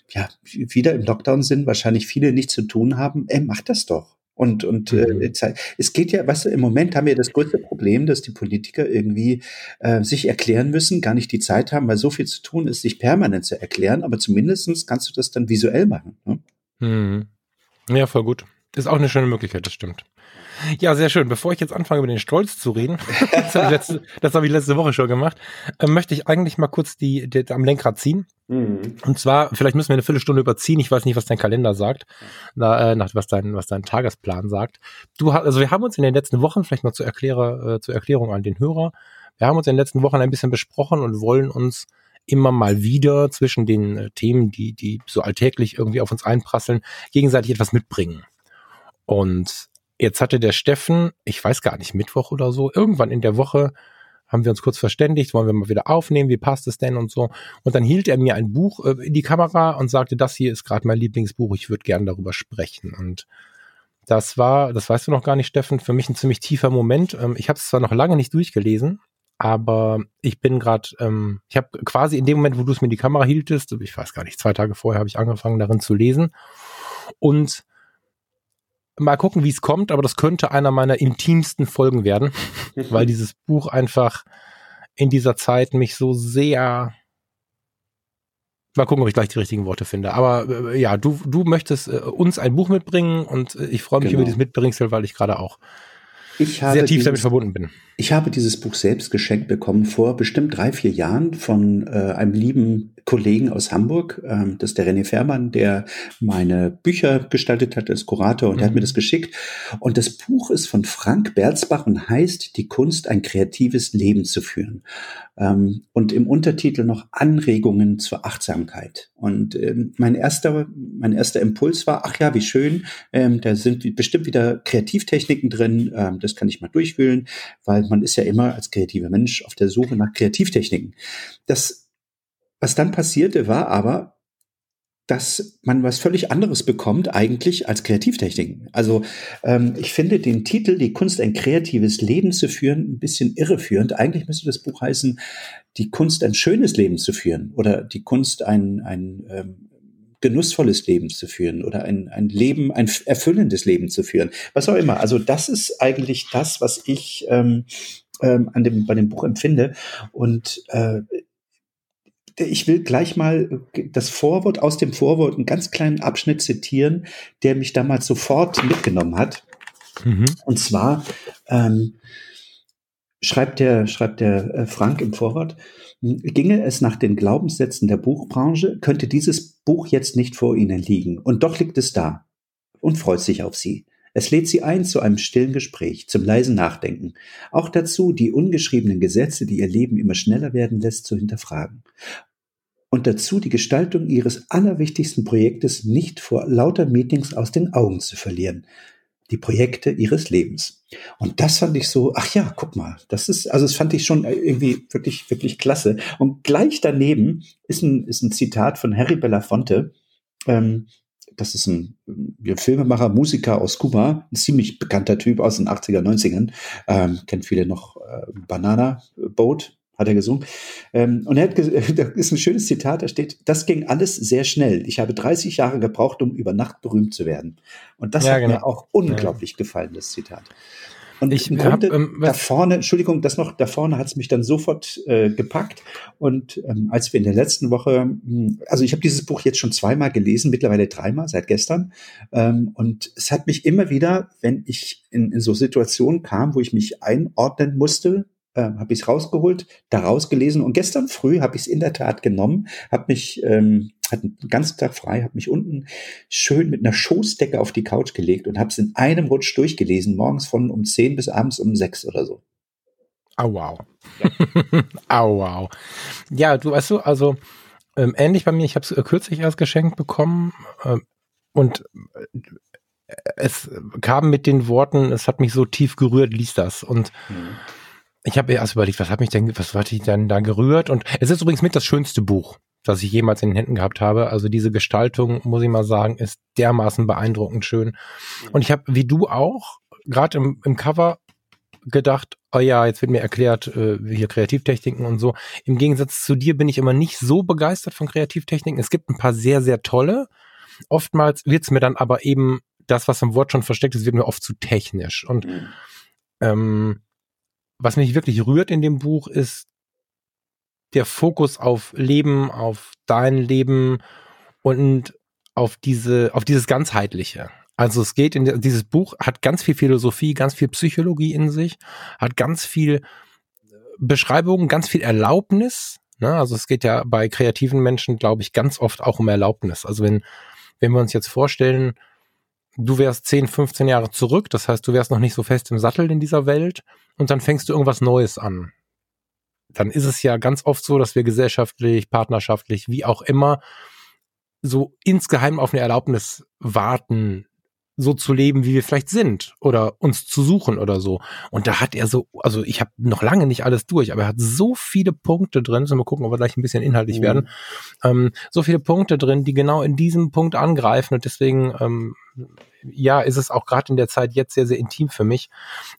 ja, wieder im Lockdown sind, wahrscheinlich viele nichts zu tun haben, ey, mach das doch. Und, und äh, mhm. äh, es geht ja, weißt du, im Moment haben wir das größte Problem, dass die Politiker irgendwie äh, sich erklären müssen, gar nicht die Zeit haben, weil so viel zu tun ist, sich permanent zu erklären, aber zumindestens kannst du das dann visuell machen. Ne? Mhm. Ja, voll gut. Ist auch eine schöne Möglichkeit, das stimmt. Ja, sehr schön. Bevor ich jetzt anfange, über den Stolz zu reden, das habe ich, letzte, hab ich letzte Woche schon gemacht, äh, möchte ich eigentlich mal kurz die, die am Lenkrad ziehen. Mhm. Und zwar, vielleicht müssen wir eine Viertelstunde überziehen. Ich weiß nicht, was dein Kalender sagt, na, äh, nach, was, dein, was dein Tagesplan sagt. Du also wir haben uns in den letzten Wochen, vielleicht mal zur, Erklärer, äh, zur Erklärung an den Hörer, wir haben uns in den letzten Wochen ein bisschen besprochen und wollen uns immer mal wieder zwischen den äh, Themen, die, die so alltäglich irgendwie auf uns einprasseln, gegenseitig etwas mitbringen. Und jetzt hatte der Steffen, ich weiß gar nicht, Mittwoch oder so, irgendwann in der Woche haben wir uns kurz verständigt, wollen wir mal wieder aufnehmen, wie passt es denn und so. Und dann hielt er mir ein Buch äh, in die Kamera und sagte, das hier ist gerade mein Lieblingsbuch, ich würde gern darüber sprechen. Und das war, das weißt du noch gar nicht, Steffen, für mich ein ziemlich tiefer Moment. Ähm, ich habe es zwar noch lange nicht durchgelesen, aber ich bin gerade, ähm, ich habe quasi in dem Moment, wo du es mir in die Kamera hieltest, ich weiß gar nicht, zwei Tage vorher habe ich angefangen darin zu lesen und mal gucken, wie es kommt, aber das könnte einer meiner intimsten Folgen werden, weil dieses Buch einfach in dieser Zeit mich so sehr Mal gucken, ob ich gleich die richtigen Worte finde. Aber äh, ja, du, du möchtest äh, uns ein Buch mitbringen und äh, ich freue mich genau. über dieses Mitbringsel, weil ich gerade auch sehr tief dieses, damit verbunden bin. Ich habe dieses Buch selbst geschenkt bekommen vor bestimmt drei, vier Jahren von äh, einem lieben Kollegen aus Hamburg. Ähm, das ist der René Fährmann, der meine Bücher gestaltet hat als Kurator und mhm. der hat mir mhm. das geschickt. Und das Buch ist von Frank Berzbach und heißt Die Kunst, ein kreatives Leben zu führen. Ähm, und im Untertitel noch Anregungen zur Achtsamkeit. Und ähm, mein erster, mein erster Impuls war, ach ja, wie schön, ähm, da sind bestimmt wieder Kreativtechniken drin, ähm, das kann ich mal durchwühlen, weil man ist ja immer als kreativer Mensch auf der Suche nach Kreativtechniken. Das, was dann passierte, war aber, dass man was völlig anderes bekommt eigentlich als Kreativtechniken. Also ähm, ich finde den Titel Die Kunst ein kreatives Leben zu führen ein bisschen irreführend. Eigentlich müsste das Buch heißen Die Kunst ein schönes Leben zu führen oder die Kunst ein, ein ähm, genussvolles Leben zu führen oder ein, ein Leben, ein erfüllendes Leben zu führen. Was auch immer. Also das ist eigentlich das, was ich ähm, ähm, an dem, bei dem Buch empfinde. Und äh, ich will gleich mal das Vorwort aus dem Vorwort, einen ganz kleinen Abschnitt zitieren, der mich damals sofort mitgenommen hat. Mhm. Und zwar ähm, schreibt der, schreibt der äh, Frank im Vorwort, ginge es nach den Glaubenssätzen der Buchbranche, könnte dieses Buch jetzt nicht vor Ihnen liegen. Und doch liegt es da und freut sich auf Sie. Es lädt Sie ein zu einem stillen Gespräch, zum leisen Nachdenken. Auch dazu, die ungeschriebenen Gesetze, die Ihr Leben immer schneller werden lässt, zu hinterfragen. Und dazu die Gestaltung Ihres allerwichtigsten Projektes nicht vor lauter Meetings aus den Augen zu verlieren die Projekte ihres Lebens. Und das fand ich so, ach ja, guck mal, das ist, also das fand ich schon irgendwie wirklich, wirklich klasse. Und gleich daneben ist ein, ist ein Zitat von Harry Belafonte, ähm, das ist ein, Filmemacher, Musiker aus Kuba, ein ziemlich bekannter Typ aus den 80er, 90ern, ähm, kennt viele noch äh, Banana Boat, hat er gesungen. Ähm, und er hat, da ist ein schönes Zitat, da steht, das ging alles sehr schnell. Ich habe 30 Jahre gebraucht, um über Nacht berühmt zu werden. Und das ja, hat genau. mir auch unglaublich ja. gefallen, das Zitat. Und ich im Grunde hab, ähm, da vorne, Entschuldigung, das noch, da vorne hat es mich dann sofort äh, gepackt. Und ähm, als wir in der letzten Woche, hm, also ich habe dieses Buch jetzt schon zweimal gelesen, mittlerweile dreimal seit gestern. Ähm, und es hat mich immer wieder, wenn ich in, in so Situationen kam, wo ich mich einordnen musste, äh, habe ich es rausgeholt, daraus gelesen und gestern früh habe ich es in der Tat genommen, habe mich, ähm, hatte den ganzen Tag frei, habe mich unten schön mit einer Schoßdecke auf die Couch gelegt und habe es in einem Rutsch durchgelesen, morgens von um 10 bis abends um 6 oder so. Au wow. Ja. Au wow. Ja, du weißt du, also ähm, ähnlich bei mir, ich habe es äh, kürzlich erst geschenkt bekommen äh, und äh, es kam mit den Worten, es hat mich so tief gerührt, liest das. Und mhm ich habe erst überlegt, was hat mich denn, was hat ich denn da gerührt? Und es ist übrigens mit das schönste Buch, das ich jemals in den Händen gehabt habe. Also diese Gestaltung, muss ich mal sagen, ist dermaßen beeindruckend schön. Und ich habe, wie du auch, gerade im, im Cover gedacht, oh ja, jetzt wird mir erklärt, äh, hier Kreativtechniken und so. Im Gegensatz zu dir bin ich immer nicht so begeistert von Kreativtechniken. Es gibt ein paar sehr, sehr tolle. Oftmals wird's mir dann aber eben das, was im Wort schon versteckt ist, wird mir oft zu technisch. Und mhm. ähm, was mich wirklich rührt in dem Buch ist der Fokus auf Leben, auf dein Leben und auf diese, auf dieses ganzheitliche. Also es geht in dieses Buch hat ganz viel Philosophie, ganz viel Psychologie in sich, hat ganz viel Beschreibungen, ganz viel Erlaubnis. Ne? Also es geht ja bei kreativen Menschen, glaube ich, ganz oft auch um Erlaubnis. Also wenn, wenn wir uns jetzt vorstellen, du wärst 10, 15 Jahre zurück, das heißt, du wärst noch nicht so fest im Sattel in dieser Welt und dann fängst du irgendwas Neues an. Dann ist es ja ganz oft so, dass wir gesellschaftlich, partnerschaftlich, wie auch immer, so insgeheim auf eine Erlaubnis warten, so zu leben, wie wir vielleicht sind oder uns zu suchen oder so. Und da hat er so, also ich habe noch lange nicht alles durch, aber er hat so viele Punkte drin, so mal gucken, ob wir gleich ein bisschen inhaltlich mhm. werden, ähm, so viele Punkte drin, die genau in diesem Punkt angreifen und deswegen, ähm, ja, ist es auch gerade in der Zeit jetzt sehr, sehr intim für mich.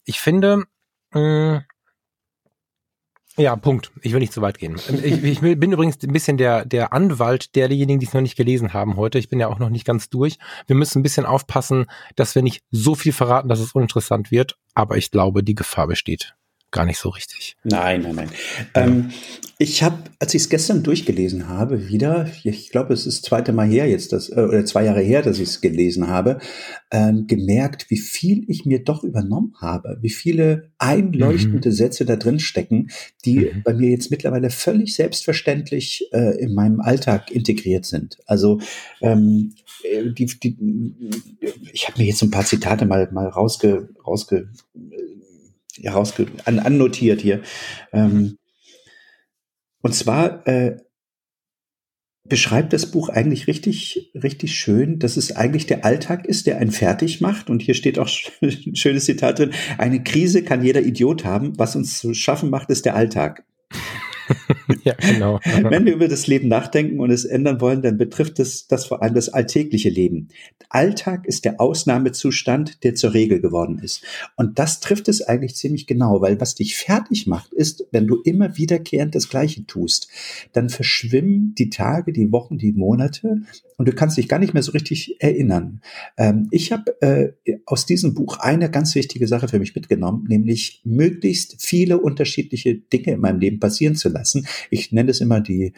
Ich finde, mh, ja, Punkt. Ich will nicht zu weit gehen. Ähm, ich, ich bin übrigens ein bisschen der, der Anwalt derjenigen, die es noch nicht gelesen haben heute. Ich bin ja auch noch nicht ganz durch. Wir müssen ein bisschen aufpassen, dass wir nicht so viel verraten, dass es uninteressant wird. Aber ich glaube, die Gefahr besteht gar nicht so richtig. Nein, nein, nein. Ähm, ich habe, als ich es gestern durchgelesen habe, wieder, ich glaube, es ist das zweite Mal her jetzt, das, äh, oder zwei Jahre her, dass ich es gelesen habe, ähm, gemerkt, wie viel ich mir doch übernommen habe, wie viele einleuchtende mhm. Sätze da drin stecken, die mhm. bei mir jetzt mittlerweile völlig selbstverständlich äh, in meinem Alltag integriert sind. Also ähm, äh, die, die, ich habe mir jetzt ein paar Zitate mal mal rausge, rausge herausge an, annotiert hier. Ähm, und zwar äh, beschreibt das Buch eigentlich richtig, richtig schön, dass es eigentlich der Alltag ist, der einen fertig macht. Und hier steht auch ein schönes Zitat drin. Eine Krise kann jeder Idiot haben. Was uns zu schaffen macht, ist der Alltag. ja, genau. Wenn wir über das Leben nachdenken und es ändern wollen, dann betrifft es das vor allem das alltägliche Leben. Alltag ist der Ausnahmezustand, der zur Regel geworden ist. Und das trifft es eigentlich ziemlich genau, weil was dich fertig macht, ist, wenn du immer wiederkehrend das Gleiche tust, dann verschwimmen die Tage, die Wochen, die Monate und du kannst dich gar nicht mehr so richtig erinnern. Ähm, ich habe äh, aus diesem Buch eine ganz wichtige Sache für mich mitgenommen, nämlich möglichst viele unterschiedliche Dinge in meinem Leben passieren zu lassen. Ich nenne es immer die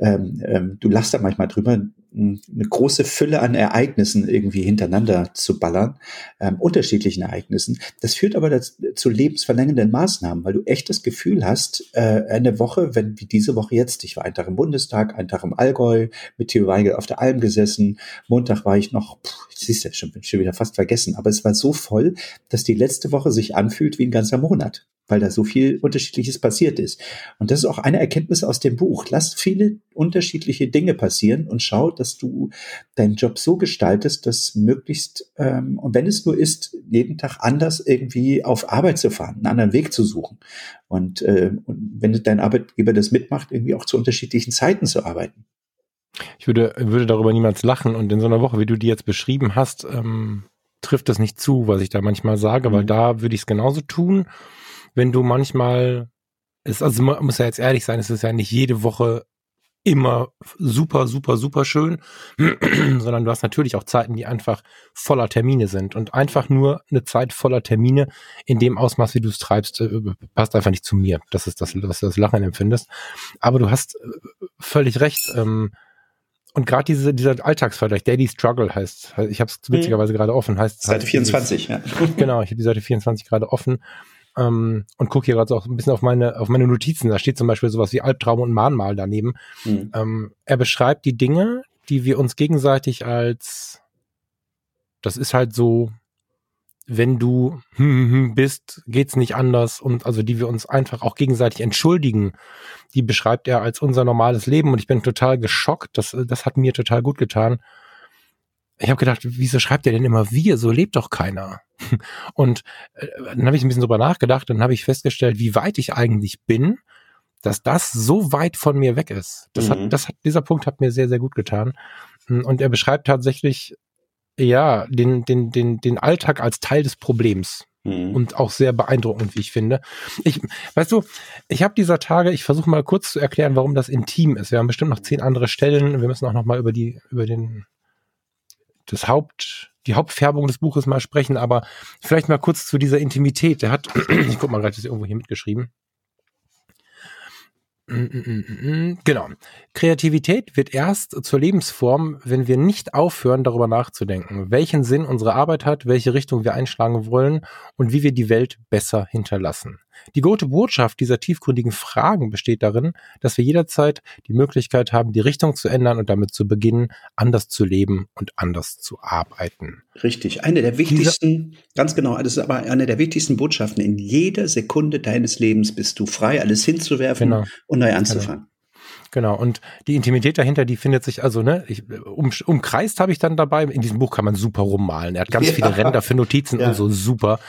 ähm, ähm, du lachst da manchmal drüber, eine große Fülle an Ereignissen irgendwie hintereinander zu ballern, ähm, unterschiedlichen Ereignissen. Das führt aber zu lebensverlängernden Maßnahmen, weil du echt das Gefühl hast, äh, eine Woche, wenn wie diese Woche jetzt, ich war einen Tag im Bundestag, einen Tag im Allgäu, mit Theo Weigel auf der Alm gesessen, Montag war ich noch, pff, siehst du, schon, schon wieder fast vergessen, aber es war so voll, dass die letzte Woche sich anfühlt wie ein ganzer Monat weil da so viel Unterschiedliches passiert ist. Und das ist auch eine Erkenntnis aus dem Buch. Lass viele unterschiedliche Dinge passieren und schau, dass du deinen Job so gestaltest, dass möglichst, ähm, und wenn es nur ist, jeden Tag anders irgendwie auf Arbeit zu fahren, einen anderen Weg zu suchen. Und, äh, und wenn dein Arbeitgeber das mitmacht, irgendwie auch zu unterschiedlichen Zeiten zu arbeiten. Ich würde, würde darüber niemals lachen. Und in so einer Woche, wie du die jetzt beschrieben hast, ähm, trifft das nicht zu, was ich da manchmal sage, mhm. weil da würde ich es genauso tun wenn du manchmal, ist, also man muss ja jetzt ehrlich sein, es ist ja nicht jede Woche immer super, super, super schön, sondern du hast natürlich auch Zeiten, die einfach voller Termine sind. Und einfach nur eine Zeit voller Termine in dem Ausmaß, wie du es treibst, äh, passt einfach nicht zu mir. Das ist das, was du das Lachen empfindest. Aber du hast äh, völlig recht. Ähm, und gerade diese, dieser Alltagsvergleich, Daily Struggle heißt, ich habe es witzigerweise mhm. gerade offen, heißt Seite 24, ja. Genau, ich habe die Seite 24 gerade offen ähm, und gucke hier gerade so auch ein bisschen auf meine, auf meine Notizen. Da steht zum Beispiel sowas wie Albtraum und Mahnmal daneben. Mhm. Ähm, er beschreibt die Dinge, die wir uns gegenseitig als, das ist halt so, wenn du bist, geht's nicht anders und also die wir uns einfach auch gegenseitig entschuldigen, die beschreibt er als unser normales Leben und ich bin total geschockt. Das, das hat mir total gut getan. Ich habe gedacht, wieso schreibt er denn immer wir? So lebt doch keiner. Und äh, dann habe ich ein bisschen drüber nachgedacht und habe ich festgestellt, wie weit ich eigentlich bin, dass das so weit von mir weg ist. Das mhm. hat, das hat, dieser Punkt hat mir sehr, sehr gut getan. Und er beschreibt tatsächlich, ja, den, den, den, den Alltag als Teil des Problems. Mhm. Und auch sehr beeindruckend, wie ich finde. Ich, weißt du, ich habe dieser Tage, ich versuche mal kurz zu erklären, warum das intim ist. Wir haben bestimmt noch zehn andere Stellen. Wir müssen auch noch mal über die, über den, das Haupt, die Hauptfärbung des Buches mal sprechen, aber vielleicht mal kurz zu dieser Intimität. Der hat, ich guck mal gerade, das ist irgendwo hier mitgeschrieben. Genau. Kreativität wird erst zur Lebensform, wenn wir nicht aufhören, darüber nachzudenken, welchen Sinn unsere Arbeit hat, welche Richtung wir einschlagen wollen und wie wir die Welt besser hinterlassen. Die gute Botschaft dieser tiefgründigen Fragen besteht darin, dass wir jederzeit die Möglichkeit haben, die Richtung zu ändern und damit zu beginnen, anders zu leben und anders zu arbeiten. Richtig. Eine der wichtigsten, Dieser, ganz genau, das ist aber eine der wichtigsten Botschaften. In jeder Sekunde deines Lebens bist du frei, alles hinzuwerfen genau. und neu anzufangen. Genau. Genau, und die Intimität dahinter, die findet sich, also, ne, ich, um, umkreist habe ich dann dabei. In diesem Buch kann man super rummalen. Er hat ganz ja. viele Ränder für Notizen ja. und so super.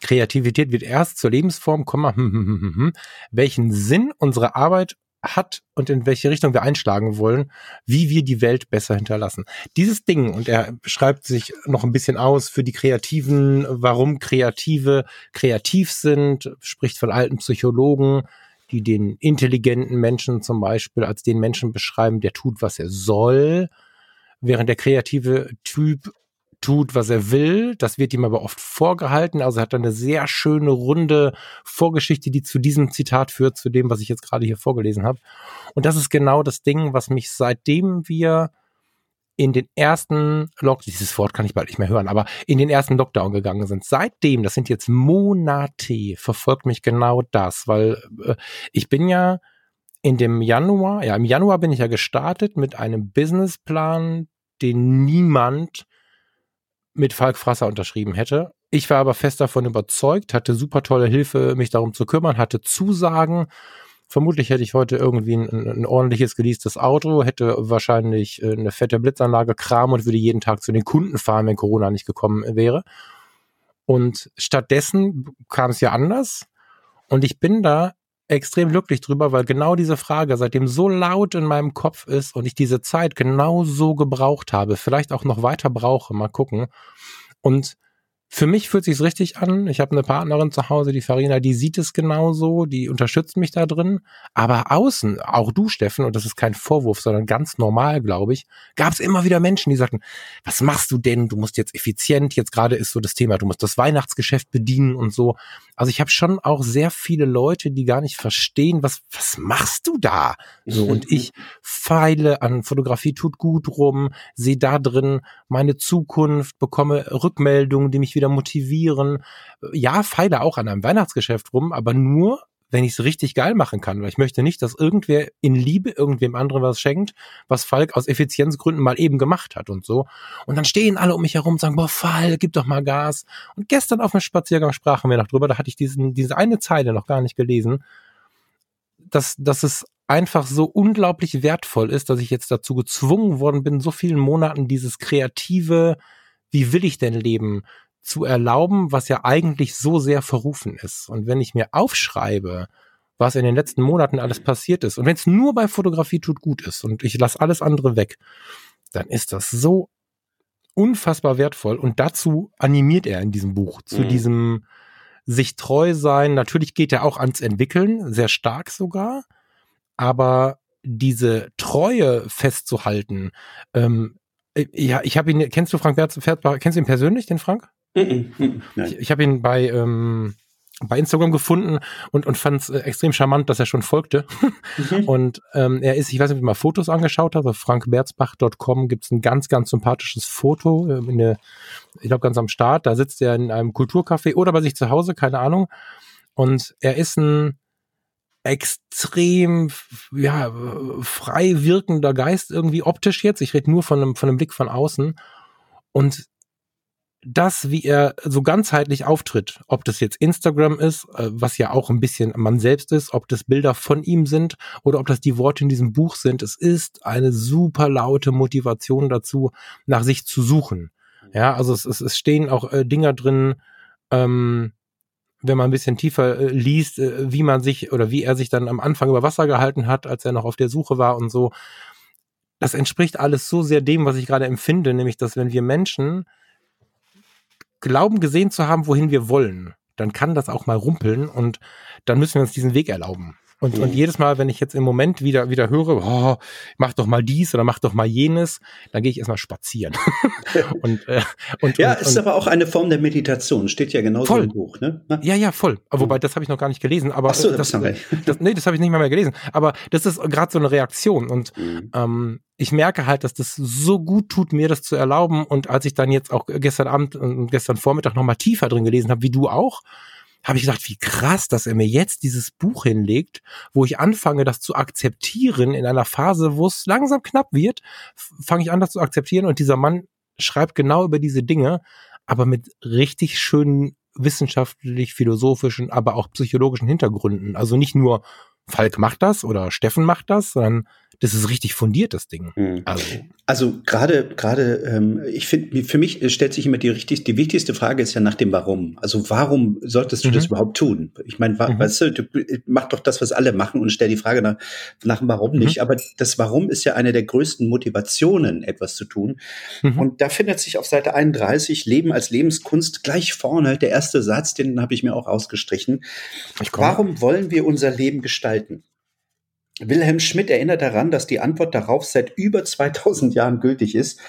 Kreativität wird erst zur Lebensform, Komma, hm, hm, hm, hm, hm, welchen Sinn unsere Arbeit hat und in welche Richtung wir einschlagen wollen, wie wir die Welt besser hinterlassen. Dieses Ding, und er schreibt sich noch ein bisschen aus für die Kreativen, warum Kreative kreativ sind, spricht von alten Psychologen, die den intelligenten Menschen zum Beispiel als den Menschen beschreiben, der tut, was er soll, während der kreative Typ tut, was er will. Das wird ihm aber oft vorgehalten. Also er hat eine sehr schöne, runde Vorgeschichte, die zu diesem Zitat führt, zu dem, was ich jetzt gerade hier vorgelesen habe. Und das ist genau das Ding, was mich seitdem wir in den ersten Lockdown, dieses Wort kann ich bald nicht mehr hören, aber in den ersten Lockdown gegangen sind. Seitdem, das sind jetzt Monate, verfolgt mich genau das, weil äh, ich bin ja in dem Januar, ja, im Januar bin ich ja gestartet mit einem Businessplan, den niemand mit Falk Frasser unterschrieben hätte. Ich war aber fest davon überzeugt, hatte super tolle Hilfe, mich darum zu kümmern, hatte Zusagen. Vermutlich hätte ich heute irgendwie ein, ein ordentliches geleastes Auto, hätte wahrscheinlich äh, eine fette Blitzanlage Kram und würde jeden Tag zu den Kunden fahren, wenn Corona nicht gekommen wäre. Und stattdessen kam es ja anders. Und ich bin da extrem glücklich drüber, weil genau diese Frage seitdem so laut in meinem Kopf ist und ich diese Zeit genau so gebraucht habe, vielleicht auch noch weiter brauche, mal gucken. Und für mich fühlt sich's richtig an. Ich habe eine Partnerin zu Hause, die Farina, die sieht es genauso, die unterstützt mich da drin. Aber außen, auch du, Steffen, und das ist kein Vorwurf, sondern ganz normal, glaube ich, gab es immer wieder Menschen, die sagten, was machst du denn? Du musst jetzt effizient, jetzt gerade ist so das Thema, du musst das Weihnachtsgeschäft bedienen und so. Also ich habe schon auch sehr viele Leute, die gar nicht verstehen, was, was machst du da? So, und ich feile an Fotografie tut gut rum, sehe da drin meine Zukunft, bekomme Rückmeldungen, die mich wieder motivieren. Ja, feile auch an einem Weihnachtsgeschäft rum, aber nur, wenn ich es richtig geil machen kann, weil ich möchte nicht, dass irgendwer in Liebe irgendwem anderen was schenkt, was Falk aus Effizienzgründen mal eben gemacht hat und so. Und dann stehen alle um mich herum und sagen, boah, Falk, gib doch mal Gas. Und gestern auf dem Spaziergang sprachen wir noch drüber, da hatte ich diesen, diese eine Zeile noch gar nicht gelesen, dass, dass es einfach so unglaublich wertvoll ist, dass ich jetzt dazu gezwungen worden bin, so vielen Monaten dieses kreative, wie will ich denn leben, zu erlauben, was ja eigentlich so sehr verrufen ist. Und wenn ich mir aufschreibe, was in den letzten Monaten alles passiert ist, und wenn es nur bei Fotografie tut gut ist und ich lasse alles andere weg, dann ist das so unfassbar wertvoll. Und dazu animiert er in diesem Buch, zu mhm. diesem sich treu sein. Natürlich geht er auch ans Entwickeln, sehr stark sogar. Aber diese Treue festzuhalten, ähm, äh, ja, ich habe ihn, kennst du Frank Berz, kennst du ihn persönlich, den Frank? Ich, ich habe ihn bei, ähm, bei Instagram gefunden und, und fand es äh, extrem charmant, dass er schon folgte. Mhm. Und ähm, er ist, ich weiß nicht, ob du mal Fotos angeschaut auf frankberzbach.com gibt es ein ganz, ganz sympathisches Foto, äh, in der, ich glaube ganz am Start, da sitzt er in einem Kulturcafé oder bei sich zu Hause, keine Ahnung. Und er ist ein extrem ja, frei wirkender Geist irgendwie optisch jetzt. Ich rede nur von einem, von einem Blick von außen. Und das, wie er so ganzheitlich auftritt, ob das jetzt Instagram ist, äh, was ja auch ein bisschen man selbst ist, ob das Bilder von ihm sind oder ob das die Worte in diesem Buch sind, es ist eine super laute Motivation dazu, nach sich zu suchen. Ja, also es, es, es stehen auch äh, Dinger drin, ähm, wenn man ein bisschen tiefer äh, liest, äh, wie man sich oder wie er sich dann am Anfang über Wasser gehalten hat, als er noch auf der Suche war und so. Das entspricht alles so sehr dem, was ich gerade empfinde, nämlich dass wenn wir Menschen glauben gesehen zu haben, wohin wir wollen, dann kann das auch mal rumpeln und dann müssen wir uns diesen Weg erlauben. Und, mhm. und jedes Mal, wenn ich jetzt im Moment wieder, wieder höre, oh, mach doch mal dies oder mach doch mal jenes, dann gehe ich erstmal spazieren. und, äh, und, ja, und, ist und, aber auch eine Form der Meditation, steht ja genauso voll. im Buch. Ne? Ja, ja, voll. Mhm. Wobei, das habe ich noch gar nicht gelesen. Aber Ach so, das, das, das, nee, das habe ich nicht mal mehr gelesen. Aber das ist gerade so eine Reaktion. Und mhm. ähm, ich merke halt, dass das so gut tut, mir das zu erlauben. Und als ich dann jetzt auch gestern Abend und gestern Vormittag noch mal tiefer drin gelesen habe, wie du auch, habe ich gesagt, wie krass, dass er mir jetzt dieses Buch hinlegt, wo ich anfange, das zu akzeptieren in einer Phase, wo es langsam knapp wird, fange ich an, das zu akzeptieren und dieser Mann schreibt genau über diese Dinge, aber mit richtig schönen wissenschaftlich, philosophischen, aber auch psychologischen Hintergründen. Also nicht nur Falk macht das oder Steffen macht das, sondern das ist richtig fundiert, das Ding. Mhm. Also, also gerade, gerade, ähm, ich finde, für mich stellt sich immer die richtig, die wichtigste Frage ist ja nach dem Warum. Also warum solltest du mhm. das überhaupt tun? Ich meine, mhm. weißt du, du, mach doch das, was alle machen und stell die Frage nach, nach dem Warum mhm. nicht. Aber das Warum ist ja eine der größten Motivationen, etwas zu tun. Mhm. Und da findet sich auf Seite 31 Leben als Lebenskunst gleich vorne der erste Satz, den habe ich mir auch ausgestrichen. Warum wollen wir unser Leben gestalten? Wilhelm Schmidt erinnert daran, dass die Antwort darauf seit über 2000 Jahren gültig ist,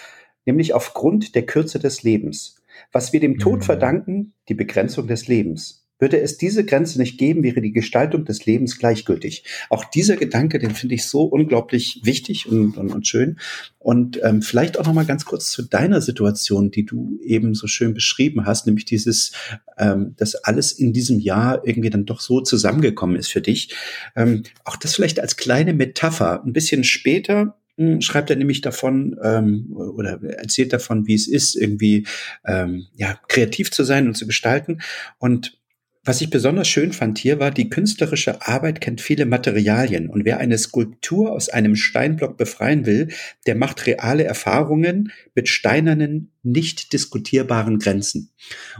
nämlich aufgrund der Kürze des Lebens. Was wir dem Tod mhm. verdanken, die Begrenzung des Lebens. Würde es diese Grenze nicht geben, wäre die Gestaltung des Lebens gleichgültig. Auch dieser Gedanke, den finde ich so unglaublich wichtig und, und, und schön. Und ähm, vielleicht auch noch mal ganz kurz zu deiner Situation, die du eben so schön beschrieben hast, nämlich dieses, ähm, dass alles in diesem Jahr irgendwie dann doch so zusammengekommen ist für dich. Ähm, auch das vielleicht als kleine Metapher. Ein bisschen später hm, schreibt er nämlich davon ähm, oder erzählt davon, wie es ist, irgendwie ähm, ja kreativ zu sein und zu gestalten. Und was ich besonders schön fand hier war, die künstlerische Arbeit kennt viele Materialien und wer eine Skulptur aus einem Steinblock befreien will, der macht reale Erfahrungen mit steinernen, nicht diskutierbaren Grenzen.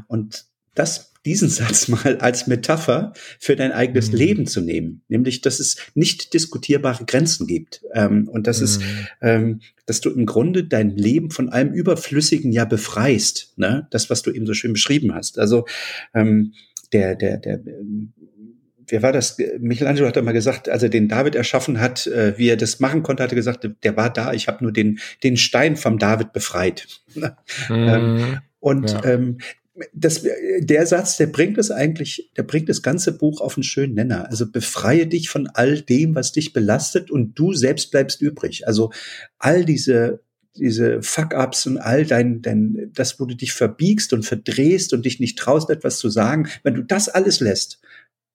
Und das, diesen Satz mal als Metapher für dein eigenes mhm. Leben zu nehmen, nämlich, dass es nicht diskutierbare Grenzen gibt ähm, und dass mhm. es, ähm, dass du im Grunde dein Leben von allem Überflüssigen ja befreist, ne? Das, was du eben so schön beschrieben hast. Also ähm, der, der, der, wer war das? Michelangelo hat einmal gesagt, als er den David erschaffen hat, äh, wie er das machen konnte, hat er gesagt, der war da, ich habe nur den, den Stein vom David befreit. Mhm. und ja. ähm, das, der Satz, der bringt es eigentlich, der bringt das ganze Buch auf einen schönen Nenner. Also befreie dich von all dem, was dich belastet und du selbst bleibst übrig. Also all diese diese Fuck-ups und all dein, dein, das, wo du dich verbiegst und verdrehst und dich nicht traust, etwas zu sagen, wenn du das alles lässt,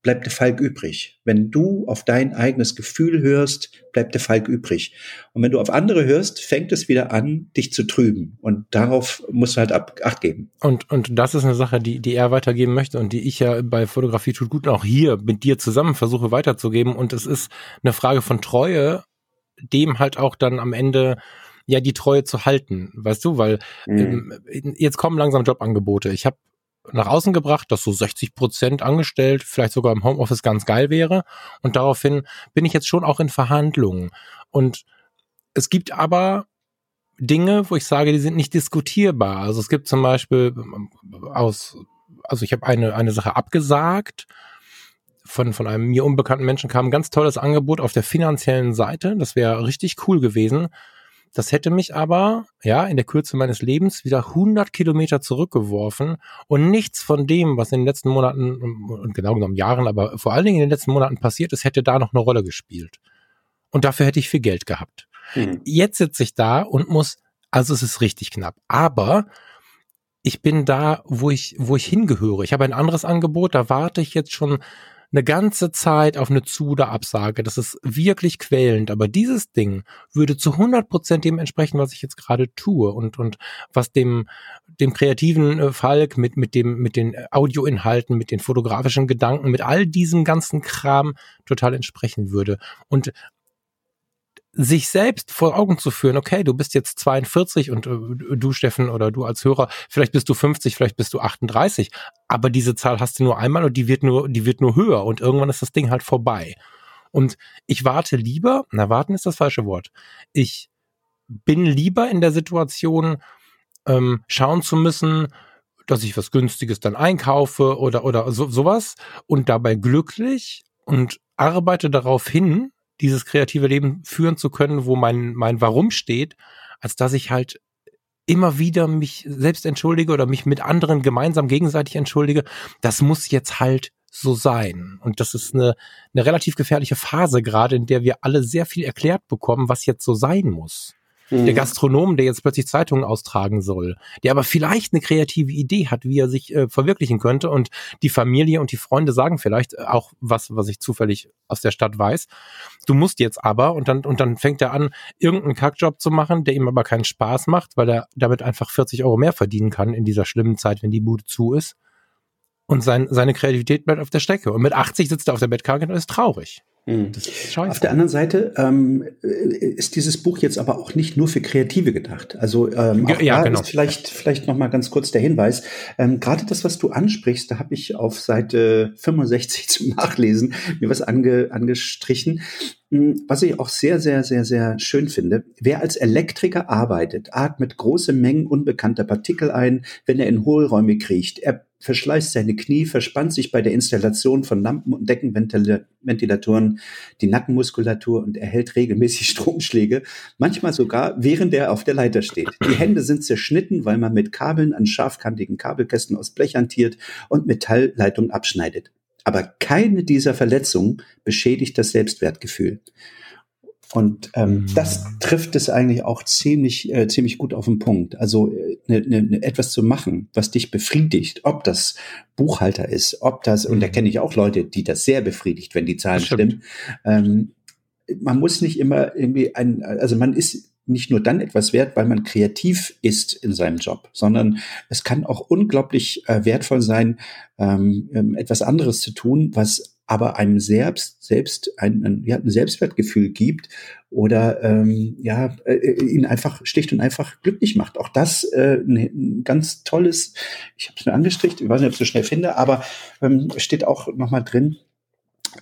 bleibt der Falk übrig. Wenn du auf dein eigenes Gefühl hörst, bleibt der Falk übrig. Und wenn du auf andere hörst, fängt es wieder an, dich zu trüben. Und darauf musst du halt ab, Acht geben. Und, und das ist eine Sache, die, die er weitergeben möchte und die ich ja bei Fotografie tut gut auch hier mit dir zusammen versuche weiterzugeben. Und es ist eine Frage von Treue, dem halt auch dann am Ende ja die Treue zu halten, weißt du, weil mhm. ähm, jetzt kommen langsam Jobangebote. Ich habe nach außen gebracht, dass so 60 Prozent angestellt, vielleicht sogar im Homeoffice ganz geil wäre. Und daraufhin bin ich jetzt schon auch in Verhandlungen. Und es gibt aber Dinge, wo ich sage, die sind nicht diskutierbar. Also es gibt zum Beispiel aus, also ich habe eine, eine Sache abgesagt. Von, von einem mir unbekannten Menschen kam ein ganz tolles Angebot auf der finanziellen Seite. Das wäre richtig cool gewesen. Das hätte mich aber, ja, in der Kürze meines Lebens wieder 100 Kilometer zurückgeworfen und nichts von dem, was in den letzten Monaten und genau genommen Jahren, aber vor allen Dingen in den letzten Monaten passiert ist, hätte da noch eine Rolle gespielt. Und dafür hätte ich viel Geld gehabt. Mhm. Jetzt sitze ich da und muss, also es ist richtig knapp, aber ich bin da, wo ich, wo ich hingehöre. Ich habe ein anderes Angebot, da warte ich jetzt schon eine ganze Zeit auf eine Zu- oder Absage. Das ist wirklich quälend. Aber dieses Ding würde zu 100 Prozent dem entsprechen, was ich jetzt gerade tue und, und was dem, dem kreativen äh, Falk mit, mit dem, mit den Audioinhalten, mit den fotografischen Gedanken, mit all diesem ganzen Kram total entsprechen würde. Und sich selbst vor Augen zu führen, okay, du bist jetzt 42 und äh, du, Steffen, oder du als Hörer, vielleicht bist du 50, vielleicht bist du 38, aber diese Zahl hast du nur einmal und die wird nur, die wird nur höher und irgendwann ist das Ding halt vorbei. Und ich warte lieber, na, warten ist das falsche Wort. Ich bin lieber in der Situation, ähm, schauen zu müssen, dass ich was Günstiges dann einkaufe oder, oder so, sowas und dabei glücklich und arbeite darauf hin, dieses kreative Leben führen zu können, wo mein, mein Warum steht, als dass ich halt immer wieder mich selbst entschuldige oder mich mit anderen gemeinsam gegenseitig entschuldige. Das muss jetzt halt so sein. Und das ist eine, eine relativ gefährliche Phase gerade, in der wir alle sehr viel erklärt bekommen, was jetzt so sein muss. Mhm. Der Gastronom, der jetzt plötzlich Zeitungen austragen soll, der aber vielleicht eine kreative Idee hat, wie er sich äh, verwirklichen könnte und die Familie und die Freunde sagen vielleicht auch was, was ich zufällig aus der Stadt weiß. Du musst jetzt aber und dann und dann fängt er an, irgendeinen Kackjob zu machen, der ihm aber keinen Spaß macht, weil er damit einfach 40 Euro mehr verdienen kann in dieser schlimmen Zeit, wenn die Bude zu ist. Und sein, seine Kreativität bleibt auf der Strecke. Und mit 80 sitzt er auf der Bettkranke und ist traurig. Mhm. Auf der anderen Seite ähm, ist dieses Buch jetzt aber auch nicht nur für Kreative gedacht. Also ähm, ja, da genau. ist vielleicht vielleicht noch mal ganz kurz der Hinweis. Ähm, Gerade das, was du ansprichst, da habe ich auf Seite 65 zum Nachlesen mir was ange, angestrichen. Hm, was ich auch sehr, sehr, sehr, sehr schön finde, wer als Elektriker arbeitet, atmet große Mengen unbekannter Partikel ein, wenn er in Hohlräume kriecht. Er verschleißt seine Knie, verspannt sich bei der Installation von Lampen und Deckenventilatoren die Nackenmuskulatur und erhält regelmäßig Stromschläge, manchmal sogar während er auf der Leiter steht. Die Hände sind zerschnitten, weil man mit Kabeln an scharfkantigen Kabelkästen aus Blech hantiert und Metallleitungen abschneidet. Aber keine dieser Verletzungen beschädigt das Selbstwertgefühl. Und ähm, das mhm. trifft es eigentlich auch ziemlich, äh, ziemlich gut auf den Punkt. Also äh, ne, ne, ne, etwas zu machen, was dich befriedigt, ob das Buchhalter ist, ob das, und da mhm. kenne ich auch Leute, die das sehr befriedigt, wenn die Zahlen stimmen. Ähm, man muss nicht immer irgendwie ein, also man ist nicht nur dann etwas wert, weil man kreativ ist in seinem Job, sondern es kann auch unglaublich äh, wertvoll sein, ähm, ähm etwas anderes zu tun, was aber einem selbst selbst ein, ein, ja, ein Selbstwertgefühl gibt oder ähm, ja äh, äh, ihn einfach schlicht und einfach glücklich macht. Auch das äh, ein, ganz tolles. Ich habe es mir angestrichen, ich weiß nicht, ob ich so schnell finde, aber ähm, steht auch noch mal drin.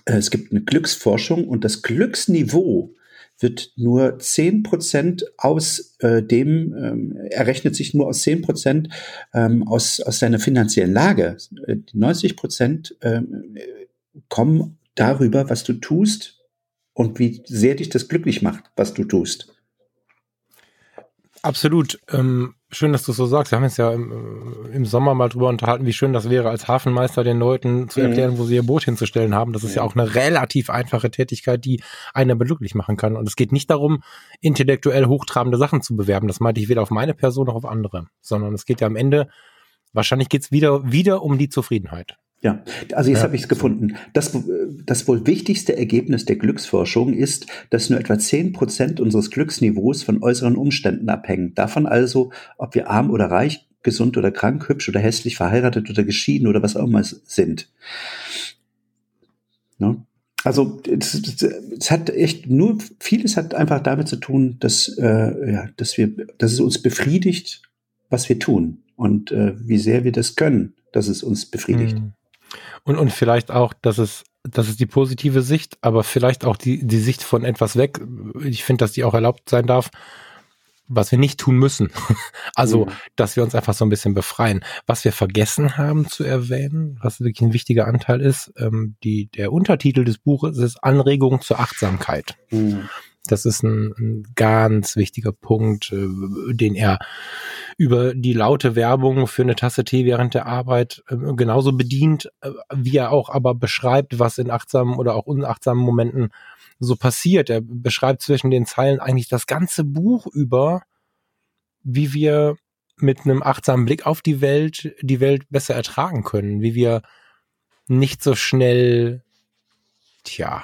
Äh, es gibt eine Glücksforschung und das Glücksniveau wird nur zehn Prozent aus äh, dem, ähm, errechnet sich nur aus zehn Prozent ähm, aus, aus seiner finanziellen Lage. 90 Prozent ähm, kommen darüber, was du tust und wie sehr dich das glücklich macht, was du tust. Absolut. Ähm, schön, dass du so sagst. Wir haben jetzt ja im, äh, im, Sommer mal drüber unterhalten, wie schön das wäre, als Hafenmeister den Leuten zu mhm. erklären, mhm. wo sie ihr Boot hinzustellen haben. Das ist ja. ja auch eine relativ einfache Tätigkeit, die einen glücklich machen kann. Und es geht nicht darum, intellektuell hochtrabende Sachen zu bewerben. Das meinte ich weder auf meine Person noch auf andere, sondern es geht ja am Ende, wahrscheinlich geht es wieder, wieder um die Zufriedenheit. Ja, also jetzt ja. habe ich es gefunden. Das, das wohl wichtigste Ergebnis der Glücksforschung ist, dass nur etwa zehn Prozent unseres Glücksniveaus von äußeren Umständen abhängen. Davon also, ob wir arm oder reich, gesund oder krank, hübsch oder hässlich, verheiratet oder geschieden oder was auch immer sind. Ne? Also es, es, hat echt nur vieles hat einfach damit zu tun, dass äh, ja, dass wir, dass es uns befriedigt, was wir tun und äh, wie sehr wir das können, dass es uns befriedigt. Mhm. Und, und vielleicht auch, dass es, das ist die positive Sicht, aber vielleicht auch die, die Sicht von etwas weg. Ich finde, dass die auch erlaubt sein darf, was wir nicht tun müssen. also, mhm. dass wir uns einfach so ein bisschen befreien. Was wir vergessen haben zu erwähnen, was wirklich ein wichtiger Anteil ist, ähm, die, der Untertitel des Buches ist Anregung zur Achtsamkeit. Mhm. Das ist ein, ein ganz wichtiger Punkt, äh, den er über die laute Werbung für eine Tasse Tee während der Arbeit äh, genauso bedient, äh, wie er auch aber beschreibt, was in achtsamen oder auch unachtsamen Momenten so passiert. Er beschreibt zwischen den Zeilen eigentlich das ganze Buch über, wie wir mit einem achtsamen Blick auf die Welt die Welt besser ertragen können, wie wir nicht so schnell, tja,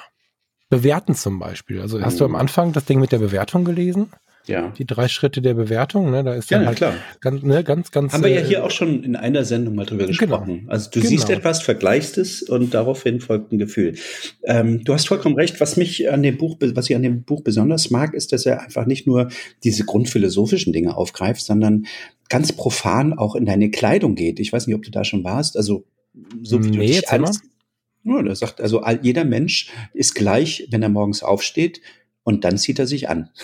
Bewerten zum Beispiel. Also hast du am mhm. Anfang das Ding mit der Bewertung gelesen? Ja. Die drei Schritte der Bewertung, ne? Da ist dann ja, halt klar. Ganz, ne, ganz, ganz. Haben wir ja äh, hier auch schon in einer Sendung mal drüber genau. gesprochen. Genau. Also du genau. siehst etwas, vergleichst es und daraufhin folgt ein Gefühl. Ähm, du hast vollkommen recht. Was mich an dem Buch, was ich an dem Buch besonders mag, ist, dass er einfach nicht nur diese grundphilosophischen Dinge aufgreift, sondern ganz profan auch in deine Kleidung geht. Ich weiß nicht, ob du da schon warst. Also so wie nee, du dich als, ja, er sagt also, jeder Mensch ist gleich, wenn er morgens aufsteht und dann zieht er sich an.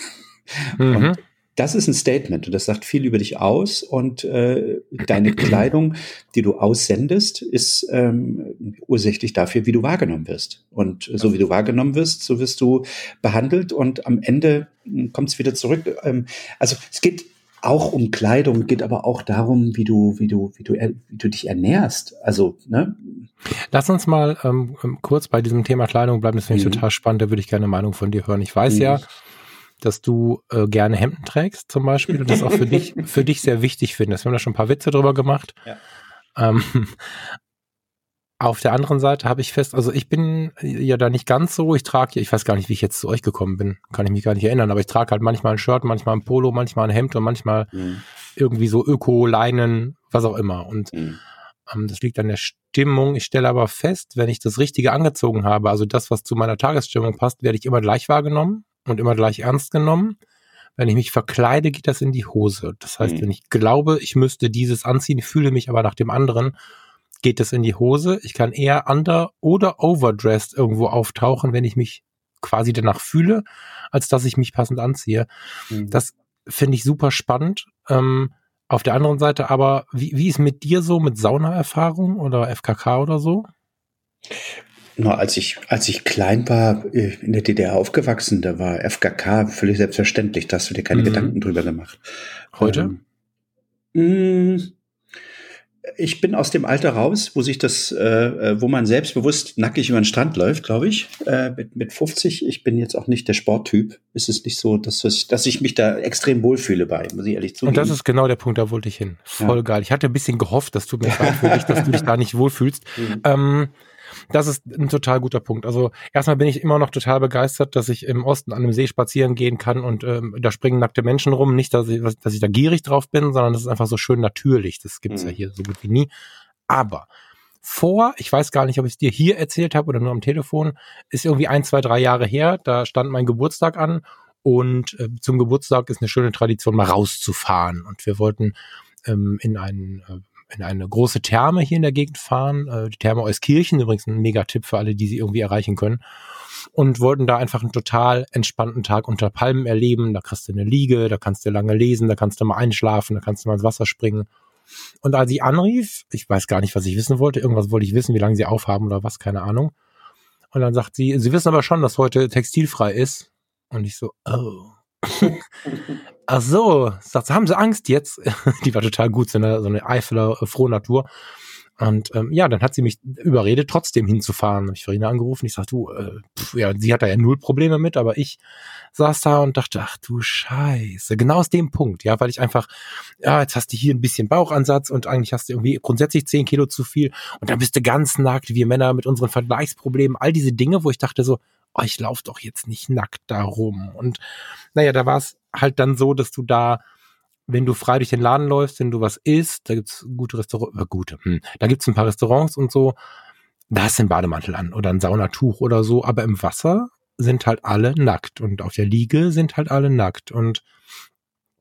Mhm. Und das ist ein Statement und das sagt viel über dich aus und äh, deine Kleidung, die du aussendest, ist ähm, ursächlich dafür, wie du wahrgenommen wirst. Und so wie du wahrgenommen wirst, so wirst du behandelt und am Ende hm, kommt es wieder zurück. Ähm, also es geht auch um Kleidung, geht aber auch darum, wie du, wie du, wie du, wie du dich ernährst. Also, ne? Lass uns mal ähm, kurz bei diesem Thema Kleidung bleiben. Das finde ich mhm. total spannend. Da würde ich gerne eine Meinung von dir hören. Ich weiß mhm. ja, dass du äh, gerne Hemden trägst zum Beispiel und das auch für dich, für dich sehr wichtig findest. Wir haben da schon ein paar Witze drüber gemacht. Ja. Ähm, auf der anderen Seite habe ich fest, also ich bin ja da nicht ganz so, ich trage, ich weiß gar nicht, wie ich jetzt zu euch gekommen bin, kann ich mich gar nicht erinnern, aber ich trage halt manchmal ein Shirt, manchmal ein Polo, manchmal ein Hemd und manchmal mhm. irgendwie so Öko, Leinen, was auch immer. Und mhm. ähm, das liegt an der Stimmung. Ich stelle aber fest, wenn ich das Richtige angezogen habe, also das, was zu meiner Tagesstimmung passt, werde ich immer gleich wahrgenommen und immer gleich ernst genommen. Wenn ich mich verkleide, geht das in die Hose. Das heißt, mhm. wenn ich glaube, ich müsste dieses anziehen, fühle mich aber nach dem anderen, geht es in die Hose. Ich kann eher under oder overdressed irgendwo auftauchen, wenn ich mich quasi danach fühle, als dass ich mich passend anziehe. Mhm. Das finde ich super spannend. Ähm, auf der anderen Seite aber, wie, wie ist mit dir so mit Saunaerfahrung oder FKK oder so? Nur als ich, als ich klein war, äh, in der DDR aufgewachsen, da war FKK völlig selbstverständlich. Da hast du dir keine mhm. Gedanken drüber gemacht. Heute? Ähm, ich bin aus dem Alter raus, wo sich das, äh, äh, wo man selbstbewusst nackig über den Strand läuft, glaube ich, äh, mit, mit 50. Ich bin jetzt auch nicht der Sporttyp. Es ist nicht so, dass, ich, dass ich mich da extrem wohlfühle bei, muss ich ehrlich zugeben. Und das ist genau der Punkt, da wollte ich hin. Voll ja. geil. Ich hatte ein bisschen gehofft, dass du mir für dich, dass du dich da nicht wohlfühlst. Mhm. Ähm, das ist ein total guter Punkt. Also erstmal bin ich immer noch total begeistert, dass ich im Osten an einem See spazieren gehen kann und ähm, da springen nackte Menschen rum. Nicht, dass ich, dass ich da gierig drauf bin, sondern das ist einfach so schön natürlich. Das gibt's mhm. ja hier so gut wie nie. Aber vor, ich weiß gar nicht, ob ich es dir hier erzählt habe oder nur am Telefon, ist irgendwie ein, zwei, drei Jahre her. Da stand mein Geburtstag an und äh, zum Geburtstag ist eine schöne Tradition, mal rauszufahren. Und wir wollten ähm, in einen äh, in eine große Therme hier in der Gegend fahren. Äh, die Therme Euskirchen, übrigens ein Megatipp für alle, die sie irgendwie erreichen können. Und wollten da einfach einen total entspannten Tag unter Palmen erleben. Da kriegst du eine Liege, da kannst du lange lesen, da kannst du mal einschlafen, da kannst du mal ins Wasser springen. Und als ich anrief, ich weiß gar nicht, was ich wissen wollte, irgendwas wollte ich wissen, wie lange sie aufhaben oder was, keine Ahnung. Und dann sagt sie, sie wissen aber schon, dass heute textilfrei ist. Und ich so, oh. Ach so, sagt, haben sie Angst jetzt? Die war total gut, so eine, so eine Eifeler, äh, frohe Natur. Und ähm, ja, dann hat sie mich überredet, trotzdem hinzufahren. Hab ich Verena angerufen. Ich sag, du, äh, pf, ja, sie hat da ja null Probleme mit, aber ich saß da und dachte, ach du Scheiße, genau aus dem Punkt, ja, weil ich einfach, ja, jetzt hast du hier ein bisschen Bauchansatz und eigentlich hast du irgendwie grundsätzlich zehn Kilo zu viel und dann bist du ganz nackt, wir Männer mit unseren Vergleichsproblemen, all diese Dinge, wo ich dachte so, oh, ich laufe doch jetzt nicht nackt da rum. Und naja, da war es halt dann so, dass du da, wenn du frei durch den Laden läufst, wenn du was isst, da gibt's gute Restaurants, äh, gute, hm, da gibt's ein paar Restaurants und so, da hast du einen Bademantel an oder ein Saunatuch oder so, aber im Wasser sind halt alle nackt und auf der Liege sind halt alle nackt und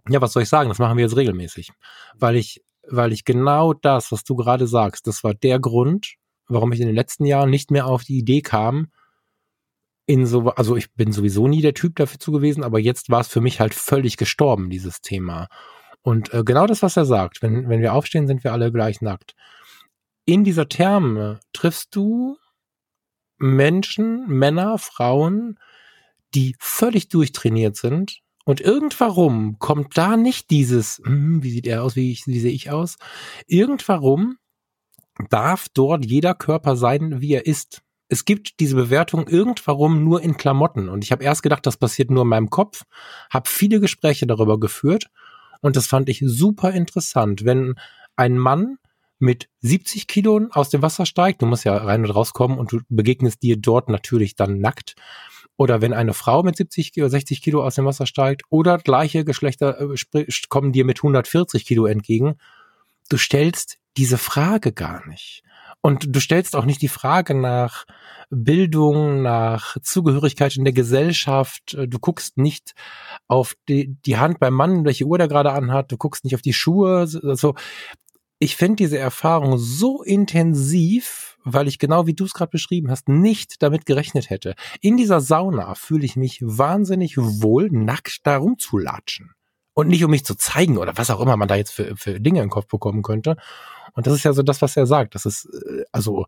ja, was soll ich sagen? Das machen wir jetzt regelmäßig, weil ich, weil ich genau das, was du gerade sagst, das war der Grund, warum ich in den letzten Jahren nicht mehr auf die Idee kam, in so, also ich bin sowieso nie der Typ dafür zu gewesen, aber jetzt war es für mich halt völlig gestorben, dieses Thema. Und äh, genau das, was er sagt, wenn, wenn wir aufstehen, sind wir alle gleich nackt. In dieser Therme triffst du Menschen, Männer, Frauen, die völlig durchtrainiert sind. Und irgendwarum kommt da nicht dieses, hm, wie sieht er aus, wie, ich, wie sehe ich aus? Irgendwarum darf dort jeder Körper sein, wie er ist es gibt diese Bewertung irgendwarum nur in Klamotten. Und ich habe erst gedacht, das passiert nur in meinem Kopf, habe viele Gespräche darüber geführt und das fand ich super interessant. Wenn ein Mann mit 70 Kilo aus dem Wasser steigt, du musst ja rein und rauskommen und du begegnest dir dort natürlich dann nackt. Oder wenn eine Frau mit 70 oder 60 Kilo aus dem Wasser steigt oder gleiche Geschlechter äh, kommen dir mit 140 Kilo entgegen, du stellst diese Frage gar nicht. Und du stellst auch nicht die Frage nach Bildung, nach Zugehörigkeit in der Gesellschaft. Du guckst nicht auf die, die Hand beim Mann, welche Uhr der gerade anhat. Du guckst nicht auf die Schuhe. Also ich finde diese Erfahrung so intensiv, weil ich genau wie du es gerade beschrieben hast, nicht damit gerechnet hätte. In dieser Sauna fühle ich mich wahnsinnig wohl, nackt da rumzulatschen. Und nicht um mich zu zeigen oder was auch immer man da jetzt für, für Dinge im Kopf bekommen könnte. Und das ist ja so das, was er sagt. Das ist, äh, also,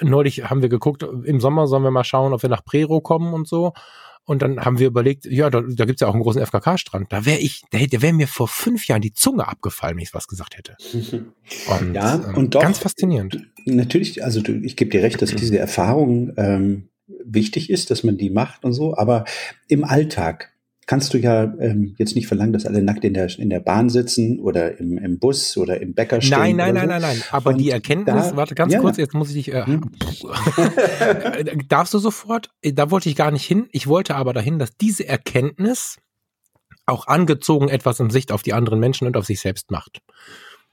neulich haben wir geguckt, im Sommer sollen wir mal schauen, ob wir nach Prero kommen und so. Und dann haben wir überlegt, ja, da, da gibt es ja auch einen großen FKK-Strand. Da wäre ich, da, da wäre mir vor fünf Jahren die Zunge abgefallen, wenn ich was gesagt hätte. Und, ja, ähm, und doch, ganz faszinierend. Natürlich, also ich gebe dir recht, dass diese Erfahrung ähm, wichtig ist, dass man die macht und so, aber im Alltag, kannst du ja ähm, jetzt nicht verlangen, dass alle nackt in der, in der Bahn sitzen oder im, im Bus oder im Bäcker stehen. Nein, nein, nein, so. nein, nein. Aber Und die Erkenntnis, da, warte ganz ja, kurz, jetzt muss ich dich, äh, hm. darfst du sofort, da wollte ich gar nicht hin. Ich wollte aber dahin, dass diese Erkenntnis auch angezogen etwas in Sicht auf die anderen Menschen und auf sich selbst macht.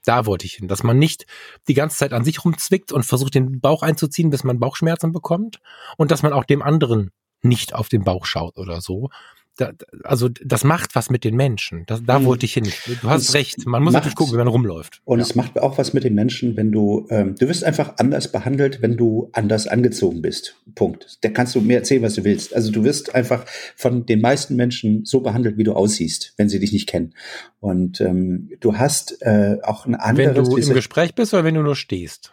Da wollte ich hin, dass man nicht die ganze Zeit an sich rumzwickt und versucht, den Bauch einzuziehen, bis man Bauchschmerzen bekommt und dass man auch dem anderen nicht auf den Bauch schaut oder so, da, also das macht was mit den Menschen. Das, da wollte ich hin. Du hast es recht. Man muss natürlich gucken, wie man rumläuft. Und ja. es macht auch was mit den Menschen, wenn du, ähm, du wirst einfach anders behandelt, wenn du anders angezogen bist. Punkt. Da kannst du mir erzählen, was du willst. Also du wirst einfach von den meisten Menschen so behandelt, wie du aussiehst, wenn sie dich nicht kennen. Und ähm, du hast äh, auch ein anderes. Wenn du im Gespräch bist oder wenn du nur stehst?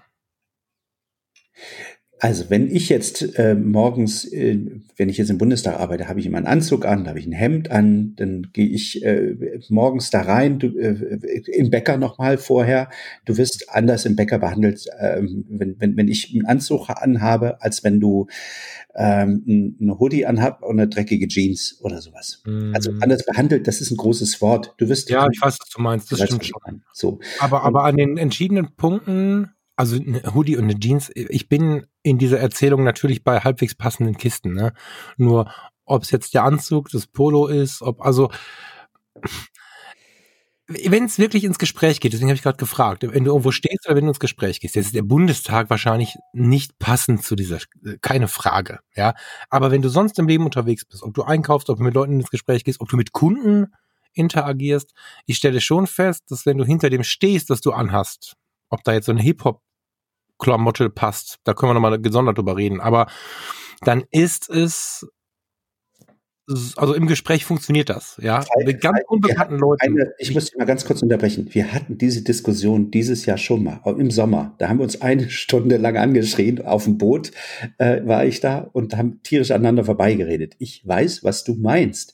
Also wenn ich jetzt äh, morgens, äh, wenn ich jetzt im Bundestag arbeite, habe ich immer einen Anzug an, habe ich ein Hemd an, dann gehe ich äh, morgens da rein, du, äh, im Bäcker nochmal vorher. Du wirst anders im Bäcker behandelt, äh, wenn, wenn, wenn ich einen Anzug anhabe, als wenn du ähm, eine Hoodie anhab und eine dreckige Jeans oder sowas. Mm. Also anders behandelt, das ist ein großes Wort. Du wirst ja, ich weiß, was du meinst. Das stimmt schon. So. Aber aber an den entschiedenen Punkten also eine Hoodie und eine Jeans, ich bin in dieser Erzählung natürlich bei halbwegs passenden Kisten, ne? Nur ob es jetzt der Anzug, das Polo ist, ob also wenn es wirklich ins Gespräch geht, deswegen habe ich gerade gefragt, wenn du irgendwo stehst oder wenn du ins Gespräch gehst, jetzt ist der Bundestag wahrscheinlich nicht passend zu dieser, keine Frage, ja. Aber wenn du sonst im Leben unterwegs bist, ob du einkaufst, ob du mit Leuten ins Gespräch gehst, ob du mit Kunden interagierst, ich stelle schon fest, dass wenn du hinter dem stehst, das du anhast, ob da jetzt so eine Hip-Hop-Klamotte passt, da können wir nochmal gesondert drüber reden. Aber dann ist es also im Gespräch funktioniert das, ja. Mit ganz unbekannten Leuten. Eine, ich muss dich mal ganz kurz unterbrechen. Wir hatten diese Diskussion dieses Jahr schon mal, im Sommer. Da haben wir uns eine Stunde lang angeschrien. Auf dem Boot äh, war ich da und haben tierisch aneinander vorbeigeredet. Ich weiß, was du meinst.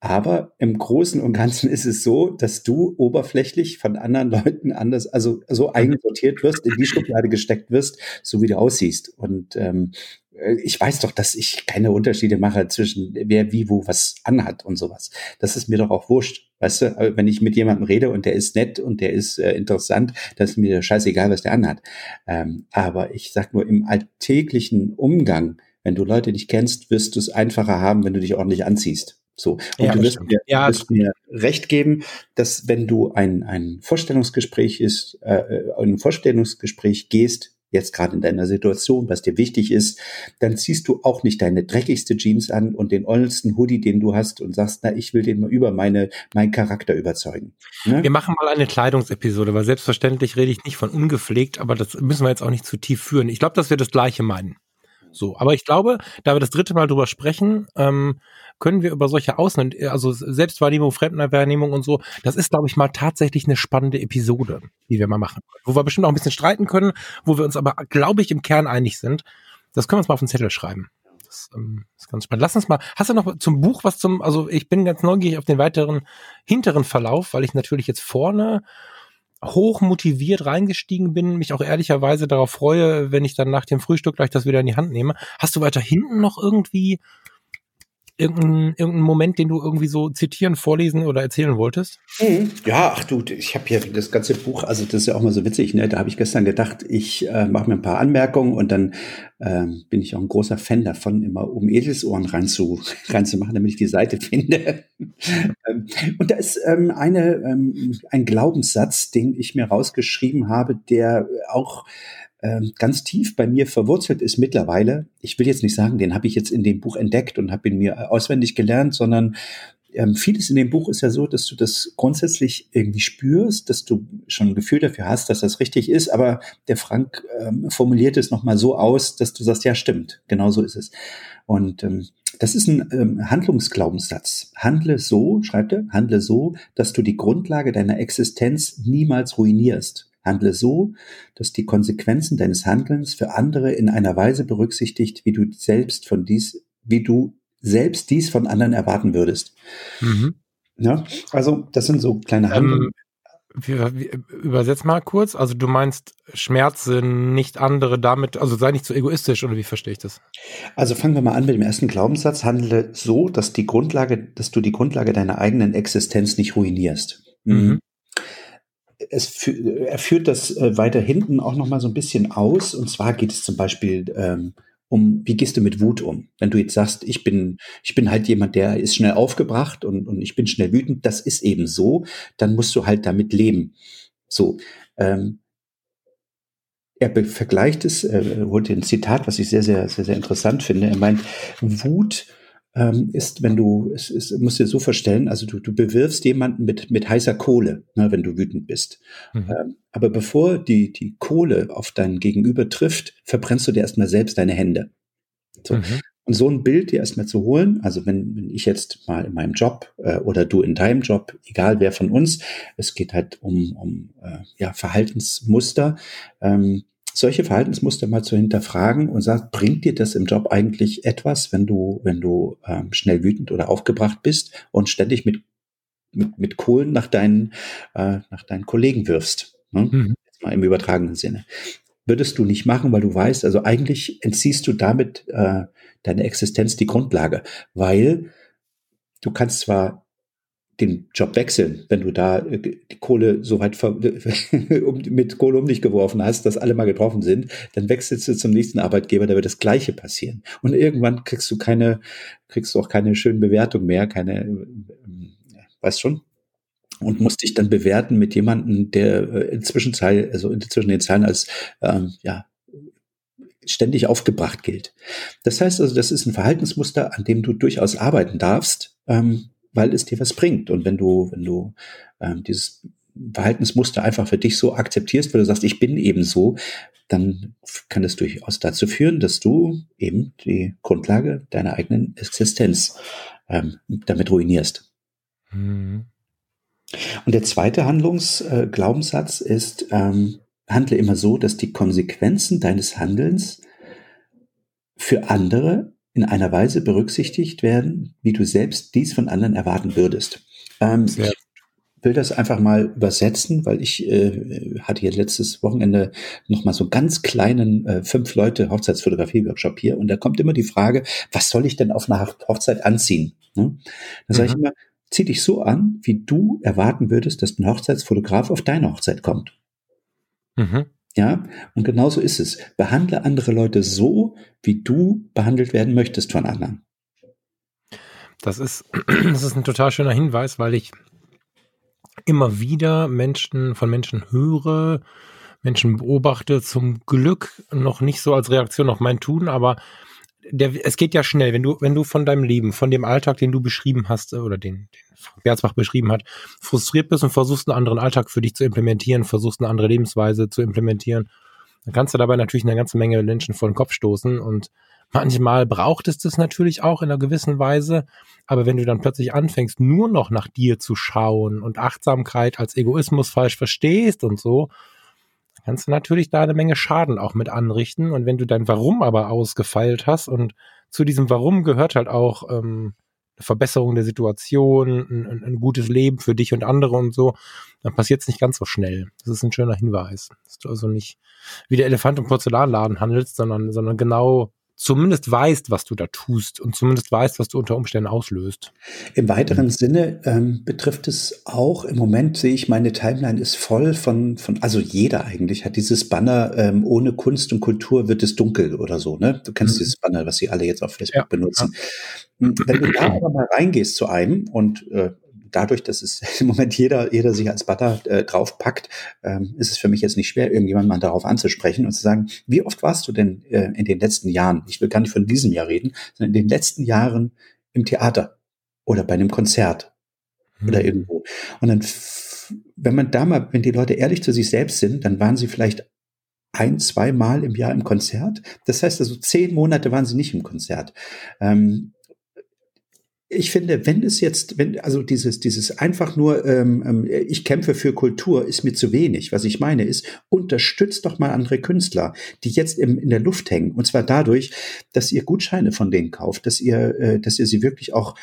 Aber im Großen und Ganzen ist es so, dass du oberflächlich von anderen Leuten anders, also so mhm. eingesortiert wirst, in die Schublade gesteckt wirst, so wie du aussiehst. Und ähm, äh, ich weiß doch, dass ich keine Unterschiede mache zwischen wer wie wo was anhat und sowas. Das ist mir doch auch wurscht. Weißt du, wenn ich mit jemandem rede und der ist nett und der ist äh, interessant, dann ist mir scheißegal, was der anhat. Ähm, aber ich sag nur im alltäglichen Umgang, wenn du Leute nicht kennst, wirst du es einfacher haben, wenn du dich ordentlich anziehst. So. Und ja, du wirst mir, ja, wirst mir recht geben, dass wenn du ein, ein Vorstellungsgespräch ist, äh, äh, ein Vorstellungsgespräch gehst, jetzt gerade in deiner Situation, was dir wichtig ist, dann ziehst du auch nicht deine dreckigste Jeans an und den ollsten Hoodie, den du hast und sagst, na, ich will den mal über meine, meinen Charakter überzeugen. Ne? Wir machen mal eine Kleidungsepisode, weil selbstverständlich rede ich nicht von ungepflegt, aber das müssen wir jetzt auch nicht zu tief führen. Ich glaube, dass wir das Gleiche meinen. So, aber ich glaube, da wir das dritte Mal drüber sprechen, ähm, können wir über solche Außen, also Selbstwahrnehmung, Fremdenwahrnehmung und so, das ist, glaube ich, mal tatsächlich eine spannende Episode, die wir mal machen. Wo wir bestimmt auch ein bisschen streiten können, wo wir uns aber, glaube ich, im Kern einig sind. Das können wir uns mal auf den Zettel schreiben. Das ähm, ist ganz spannend. Lass uns mal, hast du noch zum Buch was zum, also ich bin ganz neugierig auf den weiteren hinteren Verlauf, weil ich natürlich jetzt vorne hoch motiviert reingestiegen bin, mich auch ehrlicherweise darauf freue, wenn ich dann nach dem Frühstück gleich das wieder in die Hand nehme. Hast du weiter hinten noch irgendwie irgendeinen irgendein Moment, den du irgendwie so zitieren, vorlesen oder erzählen wolltest? Mhm. Ja, ach du, ich habe hier das ganze Buch, also das ist ja auch mal so witzig, ne? Da habe ich gestern gedacht, ich äh, mache mir ein paar Anmerkungen und dann äh, bin ich auch ein großer Fan davon, immer um Edelsohren reinzu, reinzumachen, damit ich die Seite finde. Ähm, und da ist ähm, eine, ähm, ein Glaubenssatz, den ich mir rausgeschrieben habe, der auch ganz tief bei mir verwurzelt ist mittlerweile. Ich will jetzt nicht sagen, den habe ich jetzt in dem Buch entdeckt und habe ihn mir auswendig gelernt, sondern ähm, vieles in dem Buch ist ja so, dass du das grundsätzlich irgendwie spürst, dass du schon ein Gefühl dafür hast, dass das richtig ist, aber der Frank ähm, formuliert es nochmal so aus, dass du sagst, ja stimmt, genau so ist es. Und ähm, das ist ein ähm, Handlungsglaubenssatz. Handle so, schreibt er, handle so, dass du die Grundlage deiner Existenz niemals ruinierst. Handle so, dass die Konsequenzen deines Handelns für andere in einer Weise berücksichtigt, wie du selbst von dies, wie du selbst dies von anderen erwarten würdest. Mhm. Ja, also das sind so kleine ähm, Handlungen. Ähm, übersetz mal kurz. Also du meinst, Schmerz sind nicht andere damit, also sei nicht zu so egoistisch oder wie verstehe ich das? Also fangen wir mal an mit dem ersten Glaubenssatz. Handle so, dass die Grundlage, dass du die Grundlage deiner eigenen Existenz nicht ruinierst. Mhm. Es, er führt das äh, weiter hinten auch noch mal so ein bisschen aus. Und zwar geht es zum Beispiel ähm, um, wie gehst du mit Wut um? Wenn du jetzt sagst, ich bin, ich bin halt jemand, der ist schnell aufgebracht und, und ich bin schnell wütend, das ist eben so, dann musst du halt damit leben. So, ähm, er vergleicht es, er holt ein Zitat, was ich sehr, sehr, sehr, sehr interessant finde. Er meint, Wut ähm, ist, wenn du, es, es musst dir so vorstellen, also du, du bewirfst jemanden mit, mit heißer Kohle, ne, wenn du wütend bist. Mhm. Ähm, aber bevor die, die Kohle auf dein Gegenüber trifft, verbrennst du dir erstmal selbst deine Hände. So. Mhm. Und so ein Bild dir erstmal zu holen, also wenn, wenn ich jetzt mal in meinem Job äh, oder du in deinem Job, egal wer von uns, es geht halt um, um äh, ja, Verhaltensmuster, ähm, solche Verhaltensmuster mal zu hinterfragen und sagt, bringt dir das im Job eigentlich etwas, wenn du, wenn du ähm, schnell wütend oder aufgebracht bist und ständig mit, mit, mit Kohlen nach deinen, äh, nach deinen Kollegen wirfst? Ne? Mhm. Jetzt mal im übertragenen Sinne. Würdest du nicht machen, weil du weißt, also eigentlich entziehst du damit äh, deine Existenz die Grundlage, weil du kannst zwar den Job wechseln, wenn du da äh, die Kohle so weit mit Kohle um dich geworfen hast, dass alle mal getroffen sind, dann wechselst du zum nächsten Arbeitgeber, da wird das Gleiche passieren. Und irgendwann kriegst du keine, kriegst du auch keine schönen Bewertungen mehr, keine, äh, weißt schon? Und musst dich dann bewerten mit jemandem, der äh, inzwischen Zeit, also inzwischen den Zahlen als, ähm, ja, ständig aufgebracht gilt. Das heißt also, das ist ein Verhaltensmuster, an dem du durchaus arbeiten darfst, ähm, weil es dir was bringt. Und wenn du, wenn du ähm, dieses Verhaltensmuster einfach für dich so akzeptierst, weil du sagst, ich bin eben so, dann kann es durchaus dazu führen, dass du eben die Grundlage deiner eigenen Existenz ähm, damit ruinierst. Mhm. Und der zweite Handlungsglaubenssatz äh, ist, ähm, handle immer so, dass die Konsequenzen deines Handelns für andere in einer Weise berücksichtigt werden, wie du selbst dies von anderen erwarten würdest. Ähm, ich will das einfach mal übersetzen, weil ich äh, hatte hier letztes Wochenende noch mal so ganz kleinen äh, fünf Leute Hochzeitsfotografie-Workshop hier und da kommt immer die Frage, was soll ich denn auf einer Hochzeit anziehen? Ne? Da sage ich mhm. immer, zieh dich so an, wie du erwarten würdest, dass ein Hochzeitsfotograf auf deine Hochzeit kommt. Mhm. Ja, und genauso ist es. Behandle andere Leute so, wie du behandelt werden möchtest von anderen. Das ist, das ist ein total schöner Hinweis, weil ich immer wieder Menschen von Menschen höre, Menschen beobachte, zum Glück noch nicht so als Reaktion auf mein Tun, aber der, es geht ja schnell, wenn du, wenn du von deinem Leben, von dem Alltag, den du beschrieben hast, äh, oder den, den Berzbach beschrieben hat, frustriert bist und versuchst einen anderen Alltag für dich zu implementieren, versuchst eine andere Lebensweise zu implementieren, dann kannst du dabei natürlich eine ganze Menge Menschen vor den Kopf stoßen. Und manchmal braucht es das natürlich auch in einer gewissen Weise, aber wenn du dann plötzlich anfängst, nur noch nach dir zu schauen und Achtsamkeit als Egoismus falsch verstehst und so, kannst du natürlich da eine Menge Schaden auch mit anrichten. Und wenn du dein Warum aber ausgefeilt hast und zu diesem Warum gehört halt auch ähm, eine Verbesserung der Situation, ein, ein, gutes Leben für dich und andere und so, dann passiert es nicht ganz so schnell. Das ist ein schöner Hinweis. Dass du also nicht wie der Elefant im Porzellanladen handelst, sondern, sondern genau zumindest weißt, was du da tust und zumindest weißt, was du unter Umständen auslöst. Im weiteren mhm. Sinne ähm, betrifft es auch, im Moment sehe ich, meine Timeline ist voll von, von also jeder eigentlich hat dieses Banner, ähm, ohne Kunst und Kultur wird es dunkel oder so, ne? Du kennst mhm. dieses Banner, was sie alle jetzt auf Facebook ja, benutzen. Ja. Wenn du da aber mal reingehst zu einem und äh, dadurch, dass es im Moment jeder, jeder sich als Butter äh, draufpackt, ähm, ist es für mich jetzt nicht schwer, irgendjemand mal darauf anzusprechen und zu sagen, wie oft warst du denn äh, in den letzten Jahren, ich will gar nicht von diesem Jahr reden, sondern in den letzten Jahren im Theater oder bei einem Konzert mhm. oder irgendwo. Und dann, wenn man da mal, wenn die Leute ehrlich zu sich selbst sind, dann waren sie vielleicht ein, zwei Mal im Jahr im Konzert. Das heißt also, zehn Monate waren sie nicht im Konzert. Ähm, ich finde, wenn es jetzt, wenn, also dieses, dieses einfach nur, ähm, ähm, ich kämpfe für Kultur, ist mir zu wenig. Was ich meine ist, unterstützt doch mal andere Künstler, die jetzt im, in der Luft hängen. Und zwar dadurch, dass ihr Gutscheine von denen kauft, dass ihr, äh, dass ihr sie wirklich auch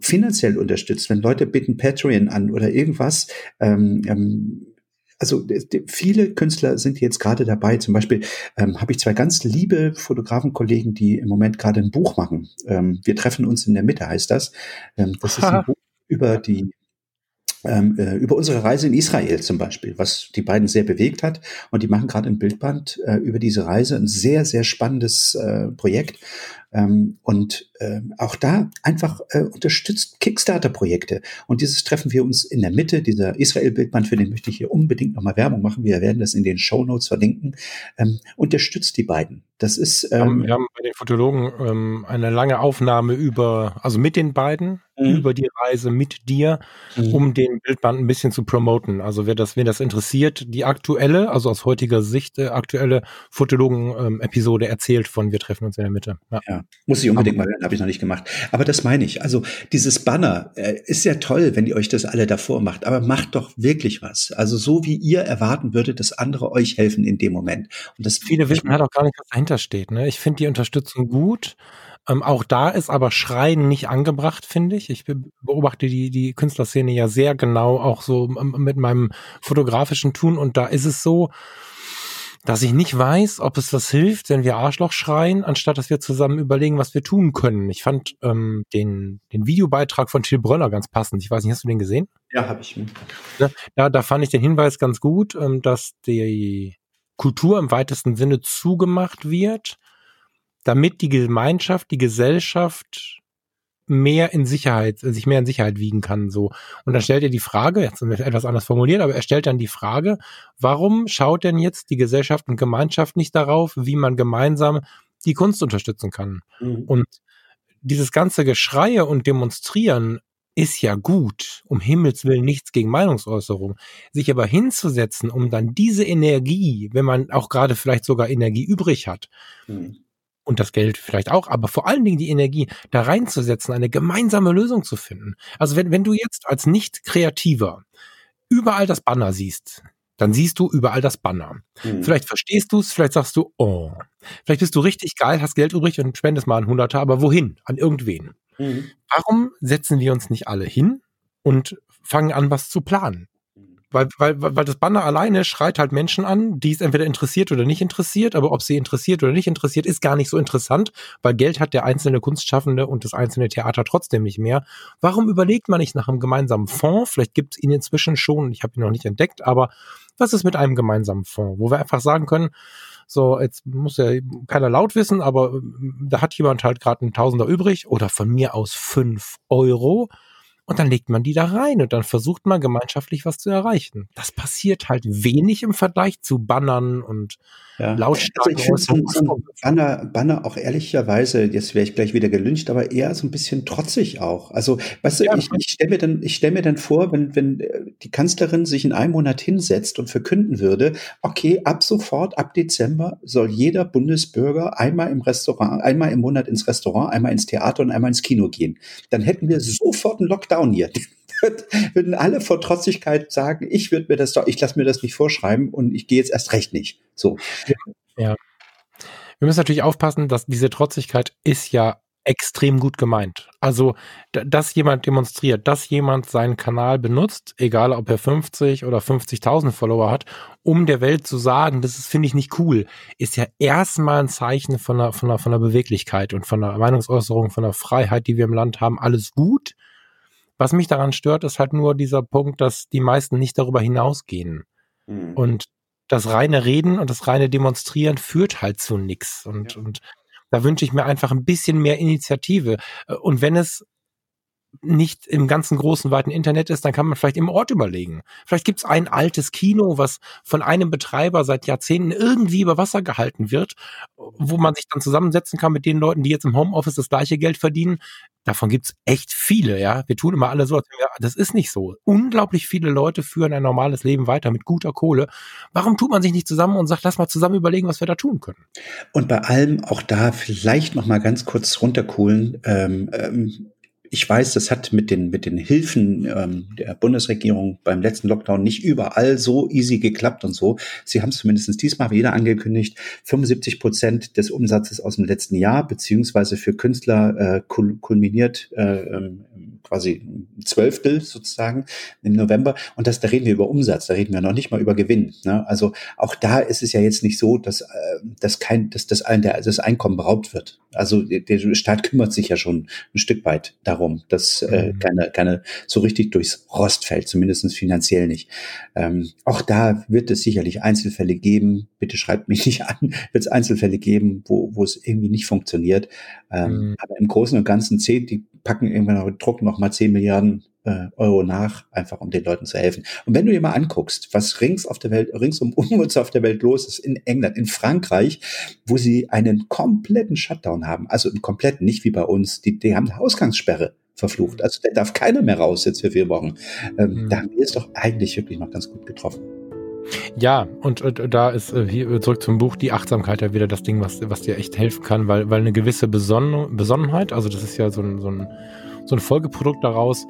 finanziell unterstützt. Wenn Leute bitten Patreon an oder irgendwas, ähm, ähm, also viele Künstler sind jetzt gerade dabei. Zum Beispiel ähm, habe ich zwei ganz liebe Fotografenkollegen, die im Moment gerade ein Buch machen. Ähm, wir treffen uns in der Mitte, heißt das. Ähm, das ist ein Buch über die ähm, äh, über unsere Reise in Israel zum Beispiel, was die beiden sehr bewegt hat. Und die machen gerade ein Bildband äh, über diese Reise, ein sehr, sehr spannendes äh, Projekt. Ähm, und äh, auch da einfach äh, unterstützt Kickstarter-Projekte. Und dieses treffen wir uns in der Mitte, dieser Israel-Bildband, für den möchte ich hier unbedingt nochmal Werbung machen. Wir werden das in den Show Notes verlinken. Ähm, unterstützt die beiden. Das ist. Ähm, wir haben bei den Fotologen ähm, eine lange Aufnahme über, also mit den beiden, mhm. über die Reise mit dir, mhm. um den Bildband ein bisschen zu promoten. Also wer das, wer das interessiert, die aktuelle, also aus heutiger Sicht äh, aktuelle Fotologen-Episode ähm, erzählt von Wir treffen uns in der Mitte. Ja. ja. Muss ich unbedingt Aber, mal hören, habe ich noch nicht gemacht. Aber das meine ich. Also dieses Banner äh, ist ja toll, wenn ihr euch das alle davor macht, aber macht doch wirklich was. Also so wie ihr erwarten würdet, dass andere euch helfen in dem Moment. Und das viele wissen halt auch gar nicht, was dahinter steht. Ne? Ich finde die Unterstützung gut. Ähm, auch da ist aber Schreien nicht angebracht, finde ich. Ich beobachte die, die Künstlerszene ja sehr genau, auch so mit meinem fotografischen Tun. Und da ist es so, dass ich nicht weiß, ob es was hilft, wenn wir Arschloch schreien, anstatt dass wir zusammen überlegen, was wir tun können. Ich fand ähm, den, den Videobeitrag von Till Bröller ganz passend. Ich weiß nicht, hast du den gesehen? Ja, habe ich. Da, da fand ich den Hinweis ganz gut, ähm, dass die Kultur im weitesten Sinne zugemacht wird, damit die Gemeinschaft, die Gesellschaft mehr in Sicherheit, sich mehr in Sicherheit wiegen kann, so. Und dann stellt er die Frage, jetzt etwas anders formuliert, aber er stellt dann die Frage, warum schaut denn jetzt die Gesellschaft und Gemeinschaft nicht darauf, wie man gemeinsam die Kunst unterstützen kann? Mhm. Und dieses ganze Geschreie und Demonstrieren ist ja gut, um Himmels Willen nichts gegen Meinungsäußerung. Sich aber hinzusetzen, um dann diese Energie, wenn man auch gerade vielleicht sogar Energie übrig hat, mhm und das Geld vielleicht auch, aber vor allen Dingen die Energie da reinzusetzen, eine gemeinsame Lösung zu finden. Also wenn, wenn du jetzt als Nicht-Kreativer überall das Banner siehst, dann siehst du überall das Banner. Mhm. Vielleicht verstehst du es, vielleicht sagst du, oh, vielleicht bist du richtig geil, hast Geld übrig und spendest mal ein Hunderter, aber wohin? An irgendwen. Mhm. Warum setzen wir uns nicht alle hin und fangen an, was zu planen? Weil, weil, weil das Banner alleine schreit halt Menschen an, die es entweder interessiert oder nicht interessiert, aber ob sie interessiert oder nicht interessiert, ist gar nicht so interessant, weil Geld hat der einzelne Kunstschaffende und das einzelne Theater trotzdem nicht mehr. Warum überlegt man nicht nach einem gemeinsamen Fonds? Vielleicht gibt es ihn inzwischen schon, ich habe ihn noch nicht entdeckt, aber was ist mit einem gemeinsamen Fonds, wo wir einfach sagen können, so, jetzt muss ja keiner laut wissen, aber ähm, da hat jemand halt gerade einen Tausender übrig oder von mir aus fünf Euro und dann legt man die da rein und dann versucht man gemeinschaftlich was zu erreichen. Das passiert halt wenig im Vergleich zu Bannern und ja. lautstark. Also ich finde so, Banner, Banner auch ehrlicherweise, jetzt wäre ich gleich wieder gelünscht, aber eher so ein bisschen trotzig auch. Also, weißt du, ja. ich, ich stelle mir dann, ich stelle mir dann vor, wenn, wenn äh, die Kanzlerin sich in einem Monat hinsetzt und verkünden würde, okay, ab sofort, ab Dezember soll jeder Bundesbürger einmal im Restaurant, einmal im Monat ins Restaurant, einmal ins Theater und einmal ins Kino gehen. Dann hätten wir sofort einen Lockdown hier würden alle vor Trotzigkeit sagen, ich würde mir das doch, ich lasse mir das nicht vorschreiben und ich gehe jetzt erst recht nicht. So. Ja. Wir müssen natürlich aufpassen, dass diese Trotzigkeit ist ja extrem gut gemeint. Also, dass jemand demonstriert, dass jemand seinen Kanal benutzt, egal ob er 50 oder 50.000 Follower hat, um der Welt zu sagen, das ist, finde ich nicht cool, ist ja erstmal ein Zeichen von einer, von einer, von einer Beweglichkeit und von einer Meinungsäußerung, von einer Freiheit, die wir im Land haben. Alles gut. Was mich daran stört, ist halt nur dieser Punkt, dass die meisten nicht darüber hinausgehen. Mhm. Und das reine Reden und das reine Demonstrieren führt halt zu nichts. Und, ja. und da wünsche ich mir einfach ein bisschen mehr Initiative. Und wenn es nicht im ganzen großen, weiten Internet ist, dann kann man vielleicht im Ort überlegen. Vielleicht gibt es ein altes Kino, was von einem Betreiber seit Jahrzehnten irgendwie über Wasser gehalten wird, wo man sich dann zusammensetzen kann mit den Leuten, die jetzt im Homeoffice das gleiche Geld verdienen. Davon gibt es echt viele, ja. Wir tun immer alle so, das ist nicht so. Unglaublich viele Leute führen ein normales Leben weiter mit guter Kohle. Warum tut man sich nicht zusammen und sagt, lass mal zusammen überlegen, was wir da tun können? Und bei allem auch da vielleicht noch mal ganz kurz runterkohlen. Ähm, ähm, ich weiß, das hat mit den, mit den Hilfen ähm, der Bundesregierung beim letzten Lockdown nicht überall so easy geklappt und so. Sie haben es zumindest diesmal wieder angekündigt, 75 Prozent des Umsatzes aus dem letzten Jahr, beziehungsweise für Künstler äh, kulminiert äh, ähm, quasi ein Zwölftel sozusagen im November. Und das, da reden wir über Umsatz, da reden wir noch nicht mal über Gewinn. Ne? Also auch da ist es ja jetzt nicht so, dass, äh, dass kein, dass das, ein, der, das Einkommen beraubt wird. Also der Staat kümmert sich ja schon ein Stück weit darum, dass äh, mhm. keine, keine so richtig durchs Rost fällt, zumindestens finanziell nicht. Ähm, auch da wird es sicherlich Einzelfälle geben. Bitte schreibt mich nicht an, wird es Einzelfälle geben, wo, wo es irgendwie nicht funktioniert. Ähm, mhm. Aber im Großen und Ganzen zählt die packen irgendwann noch, drucken noch mal 10 Milliarden äh, Euro nach, einfach um den Leuten zu helfen. Und wenn du dir mal anguckst, was rings auf der Welt, rings um uns auf der Welt los ist, in England, in Frankreich, wo sie einen kompletten Shutdown haben, also einen kompletten, nicht wie bei uns, die, die haben eine Ausgangssperre verflucht. Also da darf keiner mehr raus jetzt für vier Wochen. Ähm, mhm. Da haben wir es doch eigentlich wirklich noch ganz gut getroffen. Ja, und, und da ist äh, hier zurück zum Buch die Achtsamkeit ja wieder das Ding, was, was dir echt helfen kann, weil, weil eine gewisse Besonnen, Besonnenheit, also das ist ja so ein, so ein, so ein Folgeprodukt daraus,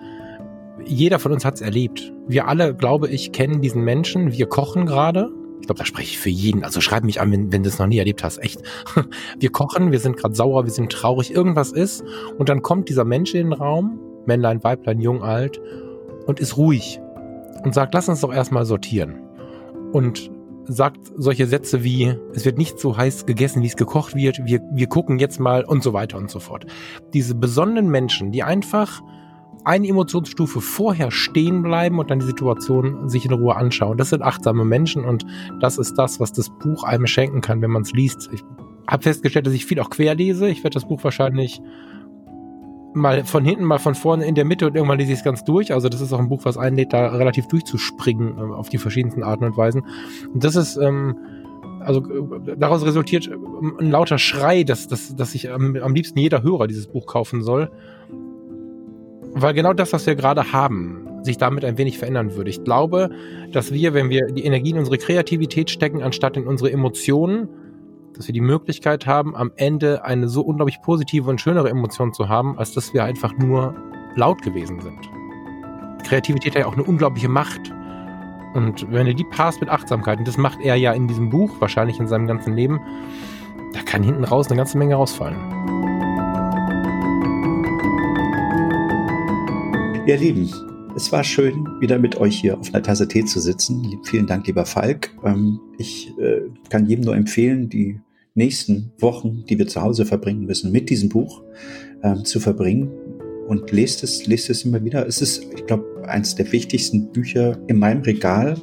jeder von uns hat es erlebt. Wir alle, glaube ich, kennen diesen Menschen. Wir kochen gerade. Ich glaube, da spreche ich für jeden. Also schreib mich an, wenn, wenn du es noch nie erlebt hast. Echt. Wir kochen, wir sind gerade sauer, wir sind traurig, irgendwas ist. Und dann kommt dieser Mensch in den Raum, Männlein, Weiblein, jung, alt, und ist ruhig. Und sagt, lass uns doch erstmal sortieren und sagt solche Sätze wie, es wird nicht so heiß gegessen, wie es gekocht wird, wir, wir gucken jetzt mal und so weiter und so fort. Diese besonnenen Menschen, die einfach eine Emotionsstufe vorher stehen bleiben und dann die Situation sich in Ruhe anschauen. Das sind achtsame Menschen und das ist das, was das Buch einem schenken kann, wenn man es liest. Ich habe festgestellt, dass ich viel auch querlese. Ich werde das Buch wahrscheinlich mal von hinten, mal von vorne in der Mitte und irgendwann lese ich es ganz durch. Also das ist auch ein Buch, was einlädt, da relativ durchzuspringen äh, auf die verschiedensten Arten und Weisen. Und das ist, ähm, also äh, daraus resultiert äh, ein lauter Schrei, dass, dass, dass sich am, am liebsten jeder Hörer dieses Buch kaufen soll. Weil genau das, was wir gerade haben, sich damit ein wenig verändern würde. Ich glaube, dass wir, wenn wir die Energie in unsere Kreativität stecken, anstatt in unsere Emotionen, dass wir die Möglichkeit haben, am Ende eine so unglaublich positive und schönere Emotion zu haben, als dass wir einfach nur laut gewesen sind. Kreativität hat ja auch eine unglaubliche Macht. Und wenn du die passt mit Achtsamkeit, und das macht er ja in diesem Buch, wahrscheinlich in seinem ganzen Leben, da kann hinten raus eine ganze Menge rausfallen. Ihr Lieben, es war schön, wieder mit euch hier auf einer Tasse Tee zu sitzen. Vielen Dank, lieber Falk. Ähm, ich äh, kann jedem nur empfehlen, die nächsten Wochen, die wir zu Hause verbringen müssen, mit diesem Buch ähm, zu verbringen. Und lest es, lest es immer wieder. Es ist, ich glaube, eines der wichtigsten Bücher in meinem Regal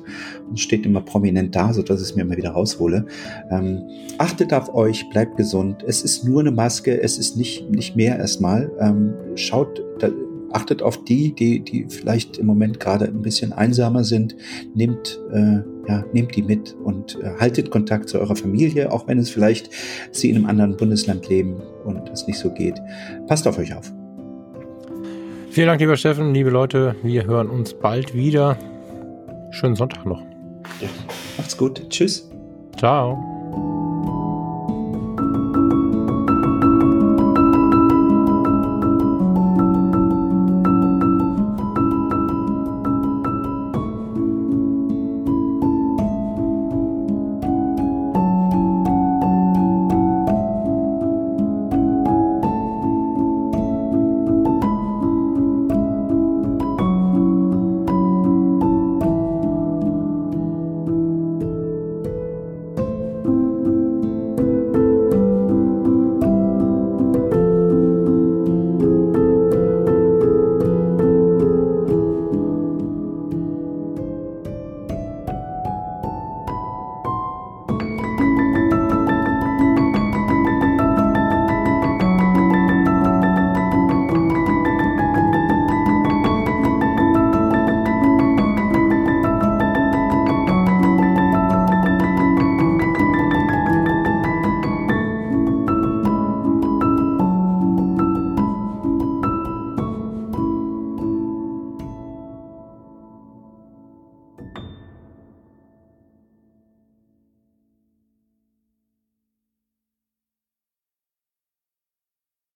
und steht immer prominent da, so dass ich es mir immer wieder raushole. Ähm, achtet auf euch, bleibt gesund. Es ist nur eine Maske, es ist nicht, nicht mehr erstmal. Ähm, schaut, da, achtet auf die, die, die vielleicht im Moment gerade ein bisschen einsamer sind. Nehmt, äh, ja, nehmt die mit und äh, haltet Kontakt zu eurer Familie, auch wenn es vielleicht sie in einem anderen Bundesland leben und es nicht so geht. Passt auf euch auf. Vielen Dank, lieber Steffen, liebe Leute. Wir hören uns bald wieder. Schönen Sonntag noch. Ja, macht's gut. Tschüss. Ciao.